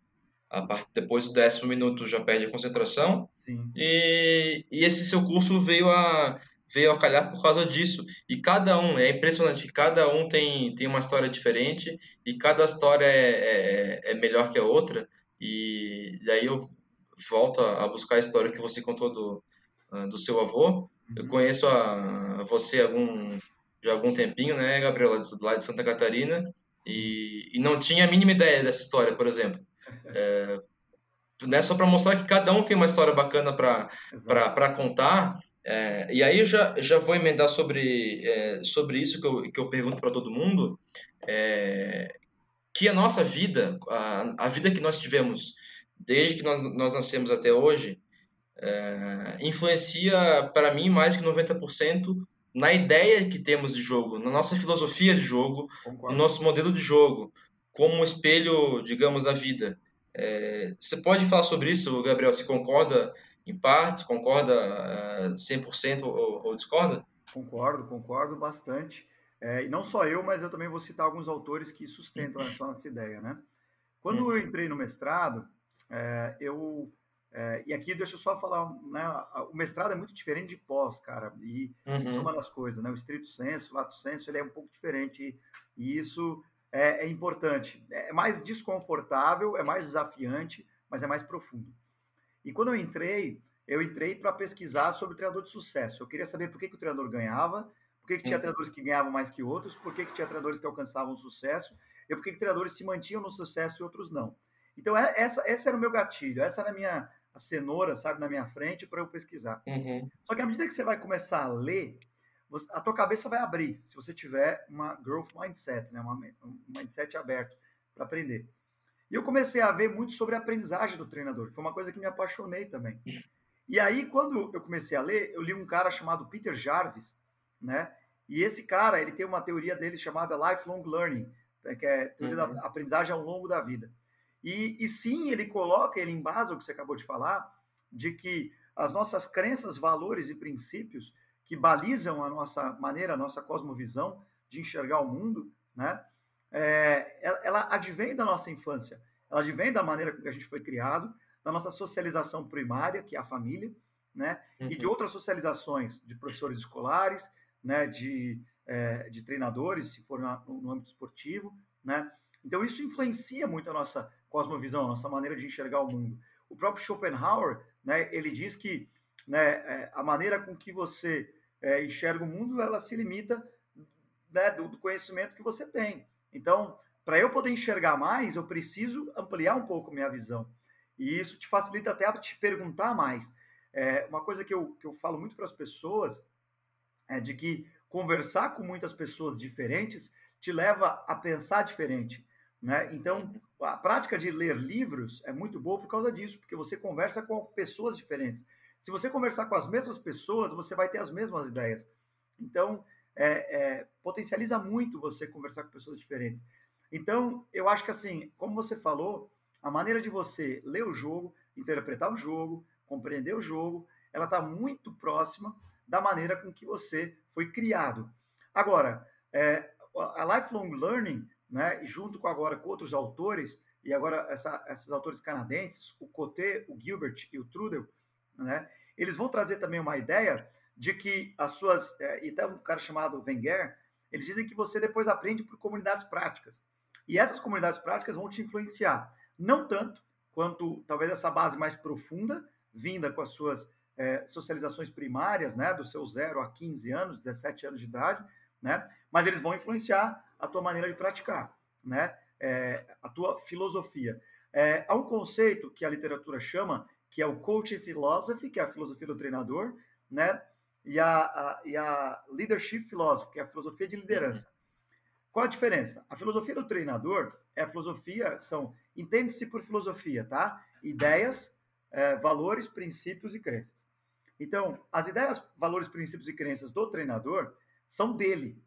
a depois do décimo minuto já perde a concentração. Sim. E, e esse seu curso veio a veio a calhar por causa disso. E cada um, é impressionante, cada um tem, tem uma história diferente e cada história é, é, é melhor que a outra. E daí eu volto a buscar a história que você contou do, ah, do seu avô. Eu uhum. conheço a, a você algum, de algum tempinho, né, Gabriel, lá de Santa Catarina, e, e não tinha a mínima ideia dessa história, por exemplo. É, né, só para mostrar que cada um tem uma história bacana para contar. É, e aí eu já, já vou emendar sobre, é, sobre isso que eu, que eu pergunto para todo mundo, é, que a nossa vida, a, a vida que nós tivemos desde que nós, nós nascemos até hoje, é, influencia para mim mais que 90% na ideia que temos de jogo, na nossa filosofia de jogo, Concordo. no nosso modelo de jogo, como espelho, digamos, da vida. É, você pode falar sobre isso, Gabriel? Você concorda em partes? Concorda é, 100% ou, ou discorda? Concordo, concordo bastante. É, e não só eu, mas eu também vou citar alguns autores que sustentam essa nossa ideia, né? Quando hum. eu entrei no mestrado, é, eu é, e aqui deixa eu só falar, né, o mestrado é muito diferente de pós, cara, e uhum. isso é uma das coisas, né, o estrito senso, o lato senso, ele é um pouco diferente, e, isso é, é, importante. É mais desconfortável, é mais desafiante, mas é mais profundo. E quando eu entrei, eu entrei para pesquisar sobre o treinador de sucesso. Eu queria saber por que, que o treinador ganhava, por que, que tinha uhum. treinadores que ganhavam mais que outros, por que, que tinha treinadores que alcançavam sucesso, e por que, que treinadores se mantinham no sucesso e outros não. Então, é, essa, essa era o meu gatilho, essa era a minha a cenoura, sabe, na minha frente para eu pesquisar. Uhum. Só que à medida que você vai começar a ler, a tua cabeça vai abrir se você tiver uma growth mindset, né? Uma, um mindset aberto para aprender. E eu comecei a ver muito sobre a aprendizagem do treinador, que foi uma coisa que me apaixonei também. E aí, quando eu comecei a ler, eu li um cara chamado Peter Jarvis, né? E esse cara, ele tem uma teoria dele chamada lifelong learning, né? que é teoria uhum. da aprendizagem ao longo da vida. E, e sim, ele coloca, ele embasa o que você acabou de falar, de que as nossas crenças, valores e princípios que balizam a nossa maneira, a nossa cosmovisão de enxergar o mundo, né? É, ela advém da nossa infância, ela advém da maneira com que a gente foi criado, da nossa socialização primária, que é a família, né? Uhum. E de uhum. outras socializações de professores escolares, né? De, é, de treinadores, se for na, no âmbito esportivo, né? Então isso influencia muito a nossa cosmovisão, a nossa maneira de enxergar o mundo. O próprio Schopenhauer, né? Ele diz que né, é, a maneira com que você é, enxerga o mundo, ela se limita né, do, do conhecimento que você tem. Então, para eu poder enxergar mais, eu preciso ampliar um pouco minha visão. E isso te facilita até te perguntar mais. É, uma coisa que eu, que eu falo muito para as pessoas é de que conversar com muitas pessoas diferentes te leva a pensar diferente. Né? Então, a prática de ler livros é muito boa por causa disso, porque você conversa com pessoas diferentes. Se você conversar com as mesmas pessoas, você vai ter as mesmas ideias. Então, é, é, potencializa muito você conversar com pessoas diferentes. Então, eu acho que assim, como você falou, a maneira de você ler o jogo, interpretar o jogo, compreender o jogo, ela está muito próxima da maneira com que você foi criado. Agora, é, a lifelong learning, né, junto com agora com outros autores, e agora essa, esses autores canadenses, o Coté, o Gilbert e o Trudel, né, eles vão trazer também uma ideia de que as suas. É, e até um cara chamado Wenger, eles dizem que você depois aprende por comunidades práticas. E essas comunidades práticas vão te influenciar. Não tanto quanto talvez essa base mais profunda, vinda com as suas é, socializações primárias, né, do seu 0 a 15 anos, 17 anos de idade, né, mas eles vão influenciar a tua maneira de praticar, né, é, a tua filosofia. É, há um conceito que a literatura chama, que é o coaching philosophy, que é a filosofia do treinador, né, e a, a, e a Leadership Philosophy, que é a filosofia de liderança. Qual a diferença? A filosofia do treinador é a filosofia, são, entende-se por filosofia, tá? Ideias, é, valores, princípios e crenças. Então, as ideias, valores, princípios e crenças do treinador são dele.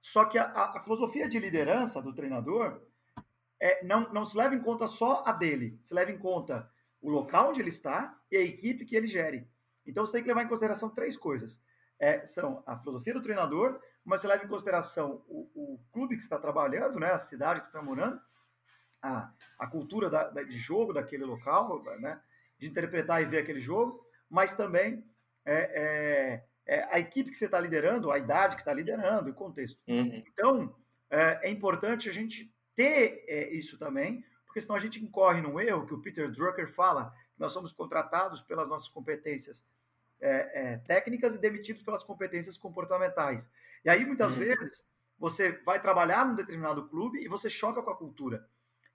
Só que a, a filosofia de liderança do treinador é, não, não se leva em conta só a dele, se leva em conta o local onde ele está e a equipe que ele gere. Então você tem que levar em consideração três coisas. É, são a filosofia do treinador, mas você leva em consideração o, o clube que você está trabalhando, né, a cidade que você está morando, a, a cultura da, da, de jogo daquele local, né, de interpretar e ver aquele jogo, mas também é, é, é a equipe que você está liderando, a idade que está liderando, o contexto. Uhum. Então, é, é, importante a gente ter é, isso também, porque senão a gente incorre num erro que o Peter Drucker fala, que nós somos contratados pelas nossas competências é, é, técnicas e demitidos pelas competências comportamentais. E aí, muitas uhum. vezes, você vai trabalhar num determinado clube e você choca com a cultura.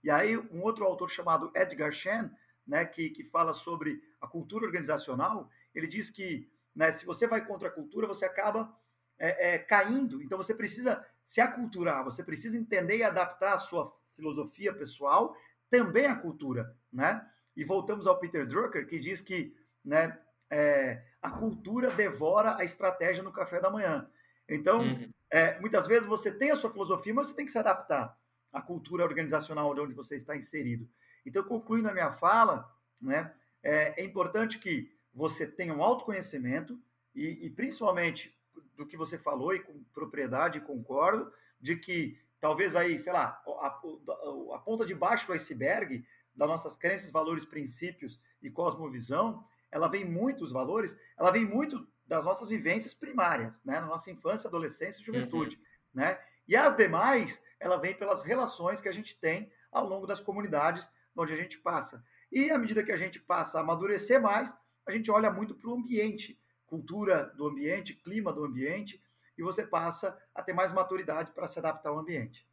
E aí, um outro autor chamado Edgar Shen, né, que, que fala sobre a cultura organizacional, ele diz que né, se você vai contra a cultura, você acaba é, é, caindo. Então, você precisa se aculturar, você precisa entender e adaptar a sua filosofia pessoal também à cultura, né? E voltamos ao Peter Drucker, que diz que né, é, a cultura devora a estratégia no café da manhã. Então, uhum. é, muitas vezes você tem a sua filosofia, mas você tem que se adaptar à cultura organizacional de onde você está inserido. Então, concluindo a minha fala, né, é, é importante que você tenha um autoconhecimento e, e, principalmente do que você falou e com propriedade concordo, de que talvez aí, sei lá, a, a, a ponta de baixo do iceberg das nossas crenças, valores, princípios e cosmovisão, ela vem muito, os valores, ela vem muito das nossas vivências primárias, né? Na nossa infância, adolescência e juventude, uhum. né? E as demais, ela vem pelas relações que a gente tem ao longo das comunidades onde a gente passa. E à medida que a gente passa a amadurecer mais, a gente olha muito para o ambiente, cultura do ambiente, clima do ambiente, e você passa a ter mais maturidade para se adaptar ao ambiente.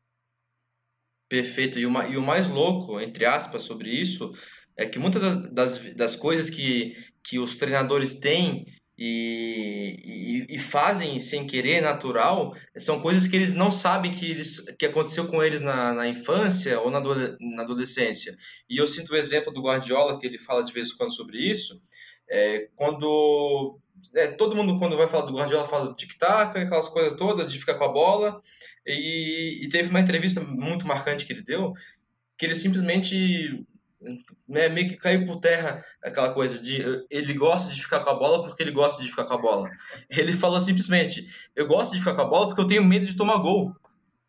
Perfeito. E, uma, e o mais louco, entre aspas, sobre isso, é que muitas das, das, das coisas que, que os treinadores têm e, e, e, fazem sem querer, natural, são coisas que eles não sabem que, eles, que aconteceu com eles na, na infância ou na, na adolescência. E eu sinto o exemplo do Guardiola, que ele fala de vez em quando sobre isso, é, quando é, todo mundo quando vai falar do Guardiola fala do tic-tac, aquelas coisas todas, de ficar com a bola, e, e teve uma entrevista muito marcante que ele deu, que ele simplesmente né, meio que caiu por terra aquela coisa de ele gosta de ficar com a bola porque ele gosta de ficar com a bola. Ele falou simplesmente: eu gosto de ficar com a bola porque eu tenho medo de tomar gol.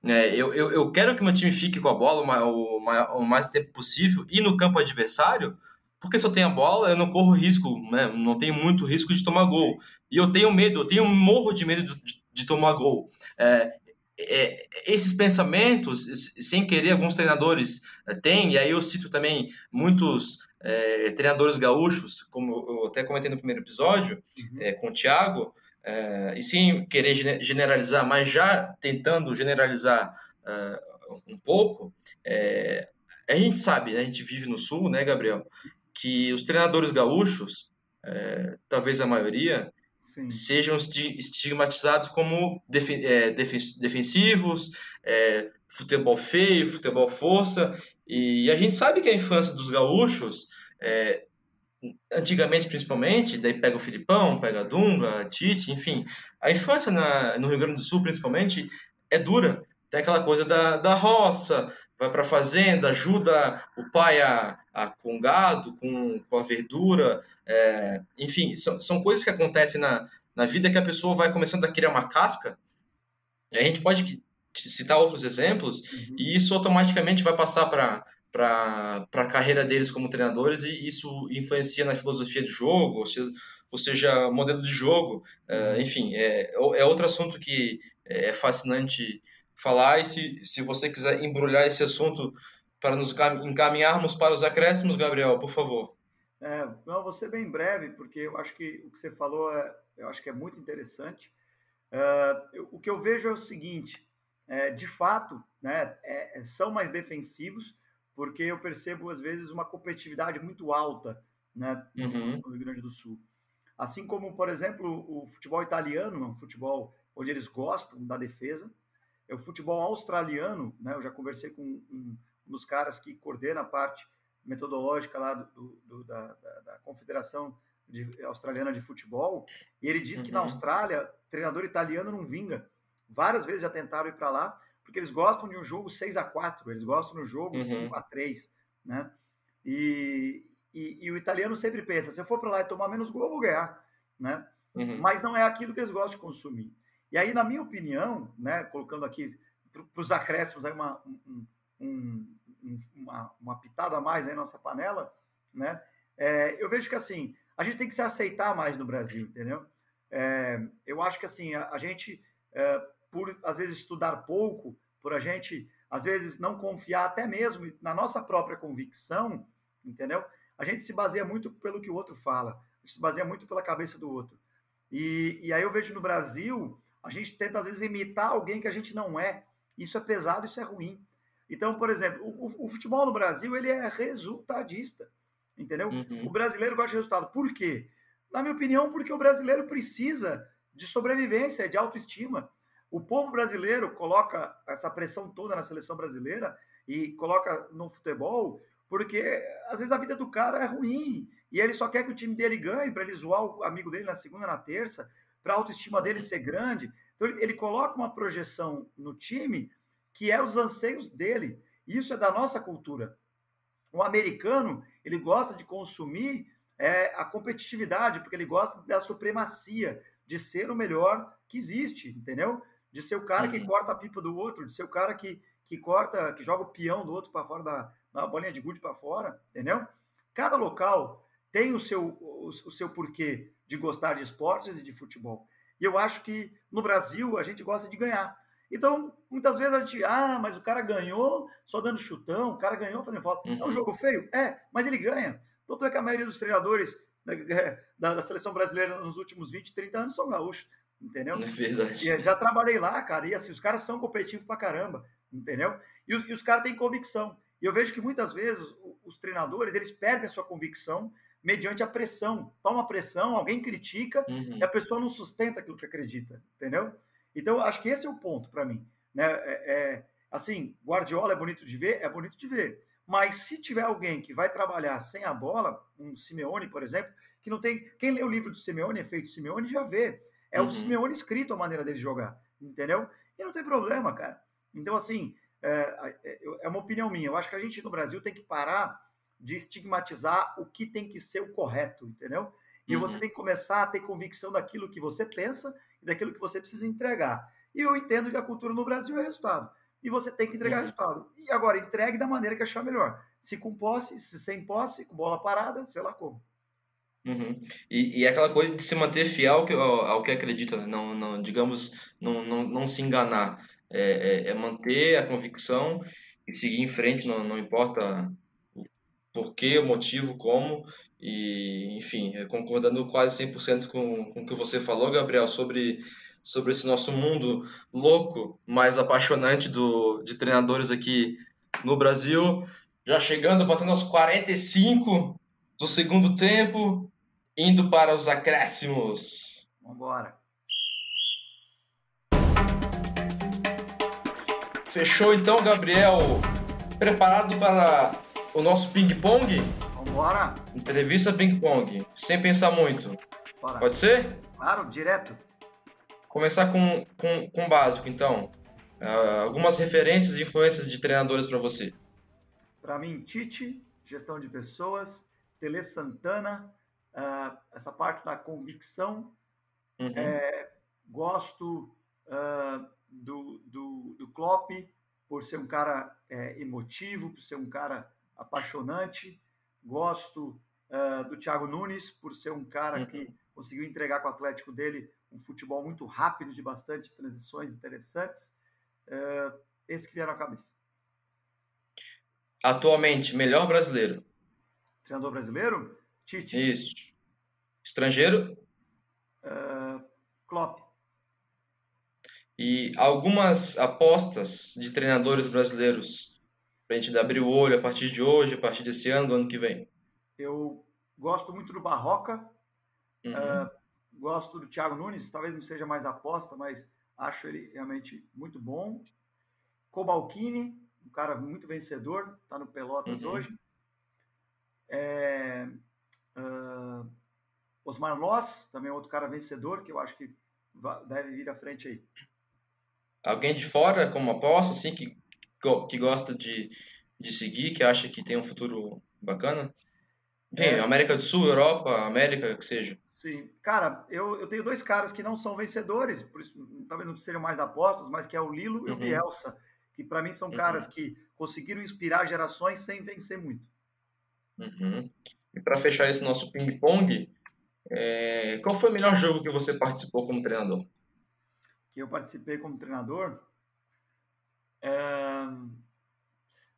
É, eu, eu, eu quero que meu time fique com a bola o, o, o mais tempo possível e no campo adversário, porque se eu tenho a bola, eu não corro risco, né, não tenho muito risco de tomar gol. E eu tenho medo, eu tenho um morro de medo de, de tomar gol. É, é, esses pensamentos, sem querer, alguns treinadores é, têm, e aí eu cito também muitos é, treinadores gaúchos, como eu até comentei no primeiro episódio, uhum. é, com o Thiago, é, e sem querer generalizar, mas já tentando generalizar um pouco, a gente sabe, né, a gente vive no Sul, né, Gabriel, que os treinadores gaúchos, talvez a maioria, Sim. sejam estigmatizados como é, defensivos, é, futebol feio, futebol força. E a gente sabe que a infância dos gaúchos, é, antigamente principalmente, daí pega o Filipão, pega a Dunga, a Tite, enfim, a infância na, no Rio Grande do Sul principalmente é dura. Tem aquela coisa da, da roça, vai para a fazenda, ajuda o pai a, a, com gado, com, com a verdura, é, enfim, são, são coisas que acontecem na, na vida que a pessoa vai começando a criar uma casca, e a gente pode citar outros exemplos, uhum. e isso automaticamente vai passar para para a carreira deles como treinadores e isso influencia na filosofia de jogo, ou seja, ou seja modelo de jogo, é, enfim, é, é outro assunto que é fascinante falar e se, se você quiser embrulhar esse assunto para nos encaminharmos para os acréscimos, Gabriel, por favor. É, não, vou ser bem breve, porque eu acho que o que você falou é, eu acho que é muito interessante. Uh, eu, o que eu vejo é o seguinte, é, de fato, né, é, é, são mais defensivos, porque eu percebo, às vezes, uma competitividade muito alta né, uhum. no Rio Grande do Sul. Assim como, por exemplo, o futebol italiano, é um futebol onde eles gostam da defesa, é o futebol australiano, né? Eu já conversei com um, um dos caras que coordena a parte metodológica lá do, do da, da, da, Confederação de, Australiana de Futebol, e ele diz uhum. que na uhum. Austrália, treinador italiano não vinga. Várias vezes já tentaram ir para lá, porque eles gostam de um jogo 6 a 4 eles gostam do jogo uhum. 5 a 3 né? E, e, e, o italiano sempre pensa, se eu for para lá e tomar menos gol, eu vou ganhar, né? Uhum. Mas não é aquilo que eles gostam de consumir. E aí, na minha opinião, né, colocando aqui para os acréscimos aí uma, um, um, uma, uma, pitada a mais aí na nossa panela, né, é, eu vejo que assim, a gente tem que se aceitar mais no Brasil, entendeu? É, eu acho que assim, a, a gente, é, por às vezes estudar pouco, por a gente às vezes não confiar até mesmo na nossa própria convicção, entendeu? A gente se baseia muito pelo que o outro fala, a gente se baseia muito pela cabeça do outro. E, e aí eu vejo no Brasil a gente tenta, às vezes, imitar alguém que a gente não é. Isso é pesado, isso é ruim. Então, por exemplo, o, o futebol no Brasil ele é resultadista, entendeu? Uhum. O brasileiro gosta de resultado. Por quê? Na minha opinião, porque o brasileiro precisa de sobrevivência, de autoestima. O povo brasileiro coloca essa pressão toda na seleção brasileira e coloca no futebol porque às vezes a vida do cara é ruim e ele só quer que o time dele ganhe para ele zoar o amigo dele na segunda, na terça para a autoestima dele ser grande. Então, ele, ele coloca uma projeção no time que é os anseios dele. Isso é da nossa cultura. O americano, ele gosta de consumir é, a competitividade, porque ele gosta da supremacia, de ser o melhor que existe, entendeu? De ser o cara uhum. que corta a pipa do outro, de ser o cara que, que corta, que joga o peão do outro para fora da, da bolinha de gude para fora, entendeu? Cada local tem o seu, o, o seu porquê de gostar de esportes e de futebol. E eu acho que no Brasil a gente gosta de ganhar. Então, muitas vezes a gente, ah, mas o cara ganhou só dando chutão, o cara ganhou fazendo falta. Uhum. É um uhum. jogo feio? É, mas ele ganha. Tanto é que a maioria dos treinadores da, da, da, seleção brasileira nos últimos 20, 30 anos são gaúchos, entendeu? É verdade. E já trabalhei lá, cara, e assim, os caras são competitivos pra caramba, entendeu? E, e os caras têm convicção. E eu vejo que muitas vezes os treinadores, eles perdem a sua convicção mediante a pressão. Toma pressão, alguém critica uhum. e a pessoa não sustenta aquilo que acredita, entendeu? Então, acho que esse é o ponto para mim. Né? É, é, assim, Guardiola é bonito de ver? É bonito de ver. Mas se tiver alguém que vai trabalhar sem a bola, um Simeone, por exemplo, que não tem. Quem lê o livro do Simeone, Efeito Simeone, já vê. É uhum. o Simeone escrito a maneira dele jogar, entendeu? E não tem problema, cara. Então, assim, é, é, é uma opinião minha. Eu acho que a gente no Brasil tem que parar de estigmatizar o que tem que ser o correto, entendeu? E uhum. você tem que começar a ter convicção daquilo que você pensa e daquilo que você precisa entregar. E eu entendo que a cultura no Brasil é resultado. E você tem que entregar uhum. resultado. E agora, entregue da maneira que achar melhor. Se com posse, se sem posse, com bola parada, sei lá como. Uhum. E, e é aquela coisa de se manter fiel ao que, ao, que acredita, né? não, não, digamos, não, não, não se enganar. É, é, é, manter a convicção e seguir em frente, não, não importa porquê, o motivo, como. E, enfim, concordando quase 100% com, com o que você falou, Gabriel, sobre, sobre esse nosso mundo louco, mais apaixonante do, de treinadores aqui no Brasil. Já chegando, batendo aos 45 do segundo tempo, indo para os acréscimos. Vambora. Fechou então, Gabriel? Preparado para o nosso ping-pong? Vambora. Entrevista ping-pong, sem pensar muito. Bora. Pode ser? Claro, direto. Começar com, com, com básico, então. Uh, algumas referências e influências de treinadores para você. Para mim, Tite, gestão de pessoas, Tele Santana, uh, essa parte da convicção. Uhum. É, gosto uh, do, do, do Klopp por ser um cara é, emotivo, por ser um cara apaixonante. Gosto uh, do Thiago Nunes por ser um cara uhum. que conseguiu entregar com o Atlético dele um futebol muito rápido, de bastante transições interessantes. Uh, esse que vieram à cabeça. Atualmente, melhor brasileiro? Treinador brasileiro? Tite. Isso. Estrangeiro? Uh, Klopp. E algumas apostas de treinadores brasileiros a gente abrir o olho a partir de hoje, a partir desse ano, do ano que vem. Eu gosto muito do Barroca, uhum. uh, gosto do Thiago Nunes, talvez não seja mais aposta, mas acho ele realmente muito bom. Cobalcini, um cara muito vencedor, está no Pelotas uhum. hoje. É, uh, Osmar Loss, também outro cara vencedor, que eu acho que deve vir à frente aí. Alguém de fora, como aposta, assim, que, que gosta de, de seguir, que acha que tem um futuro bacana? Enfim, é. América do Sul, Europa, América, que seja. Sim. Cara, eu, eu tenho dois caras que não são vencedores, por isso talvez não sejam mais apostas, mas que é o Lilo uhum. e o uhum. Bielsa, que para mim são uhum. caras que conseguiram inspirar gerações sem vencer muito. Uhum. E para fechar esse nosso ping-pong, é... qual foi o melhor jogo que você participou como treinador? Que eu participei como treinador? É...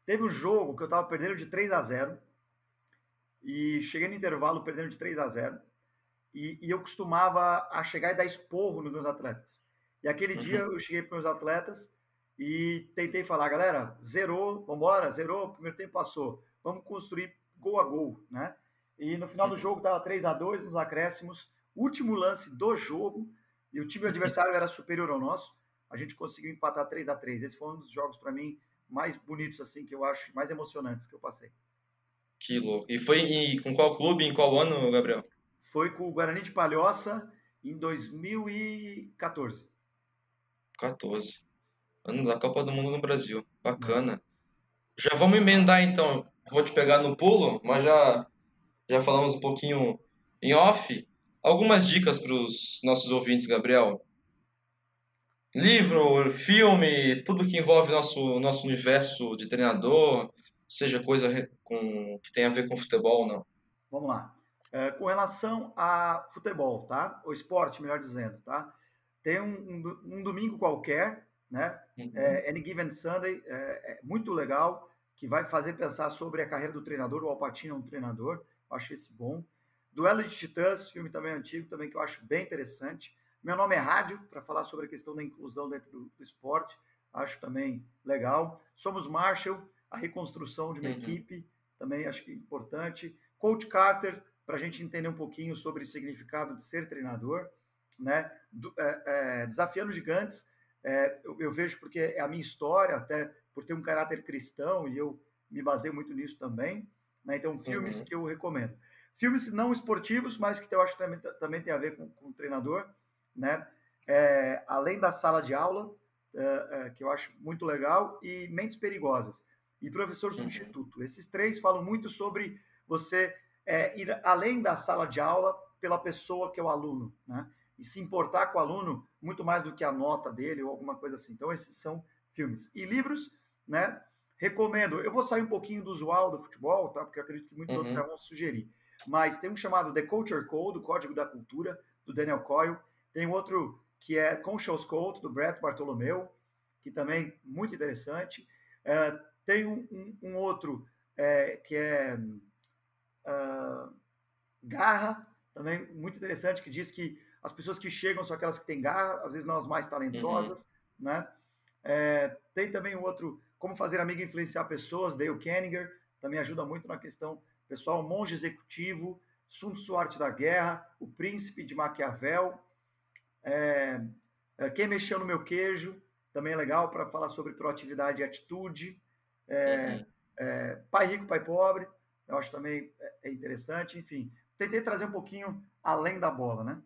Teve um jogo que eu estava perdendo de 3 a 0 e cheguei no intervalo perdendo de 3 a 0 e, e eu costumava a chegar e dar esporro nos meus atletas. E aquele uhum. dia eu cheguei para os meus atletas e tentei falar, galera, zerou, vambora, zerou, primeiro tempo passou, vamos construir gol a gol, né? E no final do jogo estava 3 a 2 nos acréscimos, último lance do jogo, e o time adversário era superior ao nosso. A gente conseguiu empatar 3 a 3 Esse foi um dos jogos, para mim, mais bonitos, assim, que eu acho, mais emocionantes que eu passei. Que louco. E foi em, com qual clube, em qual ano, Gabriel? Foi com o Guarani de Palhoça em 2014. 14. Ano da Copa do Mundo no Brasil. Bacana. Já vamos emendar então. Vou te pegar no pulo, mas já já falamos um pouquinho em off. Algumas dicas para os nossos ouvintes, Gabriel. Livro, filme, tudo que envolve nosso nosso universo de treinador, seja coisa com que tenha a ver com futebol ou não. Vamos lá. É, com relação a futebol, tá? O esporte, melhor dizendo, tá? Tem um, um, um domingo qualquer, né? Uhum. É, Any Given Sunday, é, é muito legal que vai fazer pensar sobre a carreira do treinador. O Alpatino é um treinador, eu acho esse bom. Duelo de Titãs, filme também antigo, também que eu acho bem interessante. Meu nome é Rádio, para falar sobre a questão da inclusão dentro do, do, esporte, acho também legal. Somos Marshall, a reconstrução de uma uhum. equipe, também acho que importante. Coach Carter, para a gente entender um pouquinho sobre o significado de ser treinador, né? Do, é, é, Desafiando Gigantes, é, eu, eu, vejo porque é a minha história, até por ter um caráter cristão, e eu me baseio muito nisso também. Né? Então, filmes uhum. que eu recomendo. Filmes não esportivos, mas que eu acho que também, também tem a ver com, com o treinador, né? É, além da sala de aula, é, é, que eu acho muito legal, e Mentes Perigosas, e Professor uhum. Substituto. Esses três falam muito sobre você é, ir além da sala de aula pela pessoa que é o aluno, né? E se importar com o aluno muito mais do que a nota dele ou alguma coisa assim. Então, esses são filmes. E livros, né? Recomendo. Eu vou sair um pouquinho do usual do futebol, tá? Porque eu acredito que muitos uhum. outros já vão sugerir. Mas tem um chamado The Culture Code, o Código da Cultura, do Daniel Coyle. Tem outro que é Conscious Code, do Brett Bartolomeu, que também muito interessante. Uh, tem um, um, um outro é, que é uh, Garra, também muito interessante, que diz que as pessoas que chegam são aquelas que têm garra, às vezes não as mais talentosas, uhum. né? É, tem também o outro, Como Fazer Amigo Influenciar Pessoas, Dale Kenninger, também ajuda muito na questão pessoal, Monge Executivo, Sun Tzu Arte da Guerra, O Príncipe de Maquiavel, é, é, Quem Mexeu no Meu Queijo, também é legal para falar sobre proatividade e atitude, é, uhum. É, Pai Rico, Pai Pobre, eu acho também é, é interessante, enfim, tentei trazer um pouquinho além da bola, né?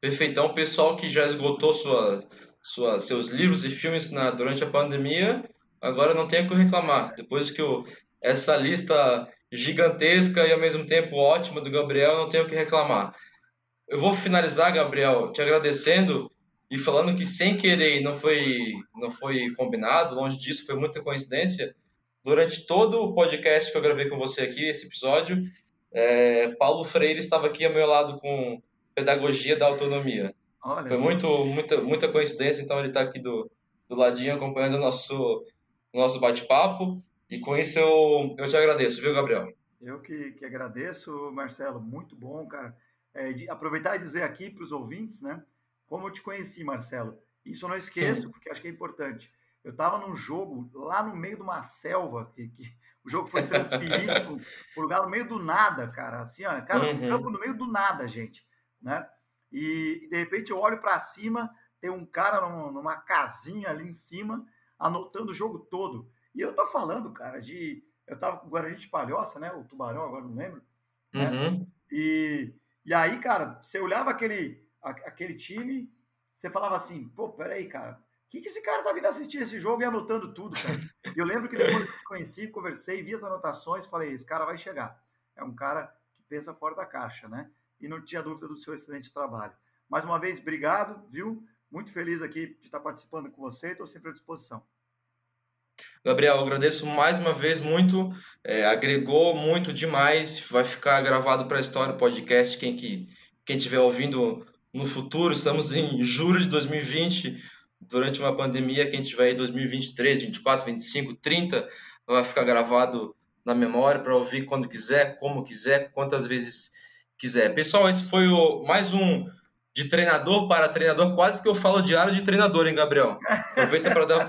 Perfeitão, o pessoal que já esgotou sua, sua, seus livros e filmes na, durante a pandemia, agora não tem o que reclamar. Depois que o, essa lista gigantesca e ao mesmo tempo ótima do Gabriel, não tenho o que reclamar. Eu vou finalizar, Gabriel, te agradecendo e falando que sem querer não foi não foi combinado, longe disso, foi muita coincidência. Durante todo o podcast que eu gravei com você aqui, esse episódio, é, Paulo Freire estava aqui ao meu lado com pedagogia da autonomia. Olha foi muito muita muita coincidência, então ele está aqui do, do ladinho acompanhando o nosso nosso bate-papo. E com isso eu, eu te agradeço, viu, Gabriel? Eu que, que agradeço, Marcelo. Muito bom, cara. É, de, aproveitar e dizer aqui para os ouvintes, né? Como eu te conheci, Marcelo. Isso eu não esqueço, Sim. porque acho que é importante. Eu estava num jogo lá no meio de uma selva, que, que o jogo foi transferido para lugar no meio do nada, cara. Assim, ó, cara, uhum. um campo no meio do nada, gente. Né? E de repente eu olho para cima, tem um cara numa, numa casinha ali em cima, anotando o jogo todo. E eu tô falando, cara, de. Eu tava com o Guarani de Palhoça, né? O Tubarão, agora não lembro. Né? Uhum. E, e aí, cara, você olhava aquele, aquele time, você falava assim, pô, peraí, cara, o que, que esse cara tá vindo assistir esse jogo e anotando tudo, cara? E eu lembro que depois que eu te conheci, conversei, vi as anotações, falei, esse cara vai chegar. É um cara que pensa fora da caixa, né? E não tinha dúvida do seu excelente trabalho. Mais uma vez, obrigado, viu? Muito feliz aqui de estar participando com você, estou sempre à disposição. Gabriel, agradeço mais uma vez muito, é, agregou muito demais, vai ficar gravado para a história o podcast, quem que quem estiver ouvindo no futuro, estamos em julho de 2020, durante uma pandemia, quem tiver aí 2023, 24, 25, 30, vai ficar gravado na memória para ouvir quando quiser, como quiser, quantas vezes quiser. Pessoal, esse foi o, mais um de treinador para treinador, quase que eu falo diário de treinador, hein, Gabriel? Aproveita para dar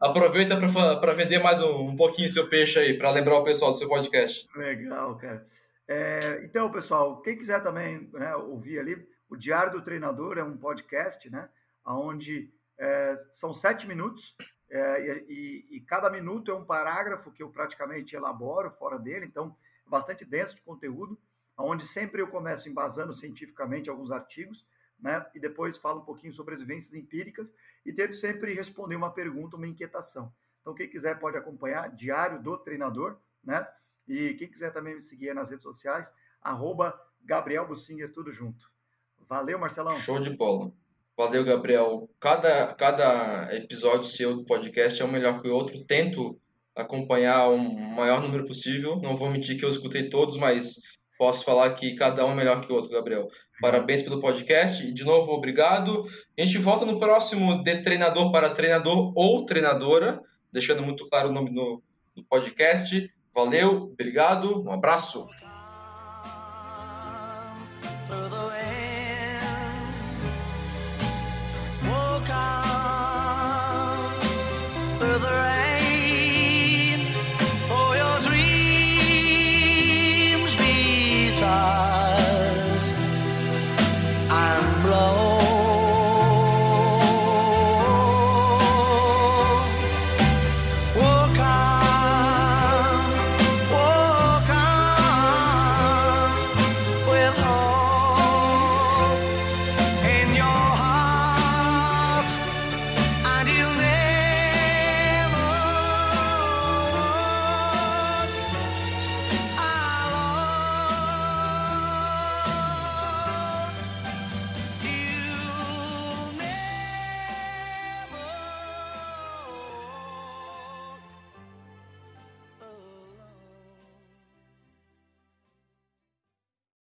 Aproveita para vender mais um, um pouquinho seu peixe aí, para lembrar o pessoal do seu podcast. Legal, cara. É, então, pessoal, quem quiser também né, ouvir ali, o Diário do Treinador é um podcast, né? Onde é, são sete minutos é, e, e, cada minuto é um parágrafo que eu praticamente elaboro fora dele, então é bastante denso de conteúdo, onde sempre eu começo embasando cientificamente alguns artigos, né? E depois falo um pouquinho sobre as vivências empíricas e tento sempre responder uma pergunta, uma inquietação. Então, quem quiser pode acompanhar Diário do Treinador, né? E quem quiser também me seguir nas redes sociais, arroba Gabriel Bussinger, tudo junto. Valeu, Marcelão. Show de bola. Valeu, Gabriel. Cada, cada episódio seu do podcast é um melhor que o outro. Tento acompanhar o maior número possível. Não vou mentir que eu escutei todos, mas posso falar que cada um é melhor que o outro, Gabriel. Parabéns pelo podcast. De novo, obrigado. A gente volta no próximo de treinador para treinador ou treinadora, deixando muito claro o nome no do podcast. Valeu, obrigado, um abraço.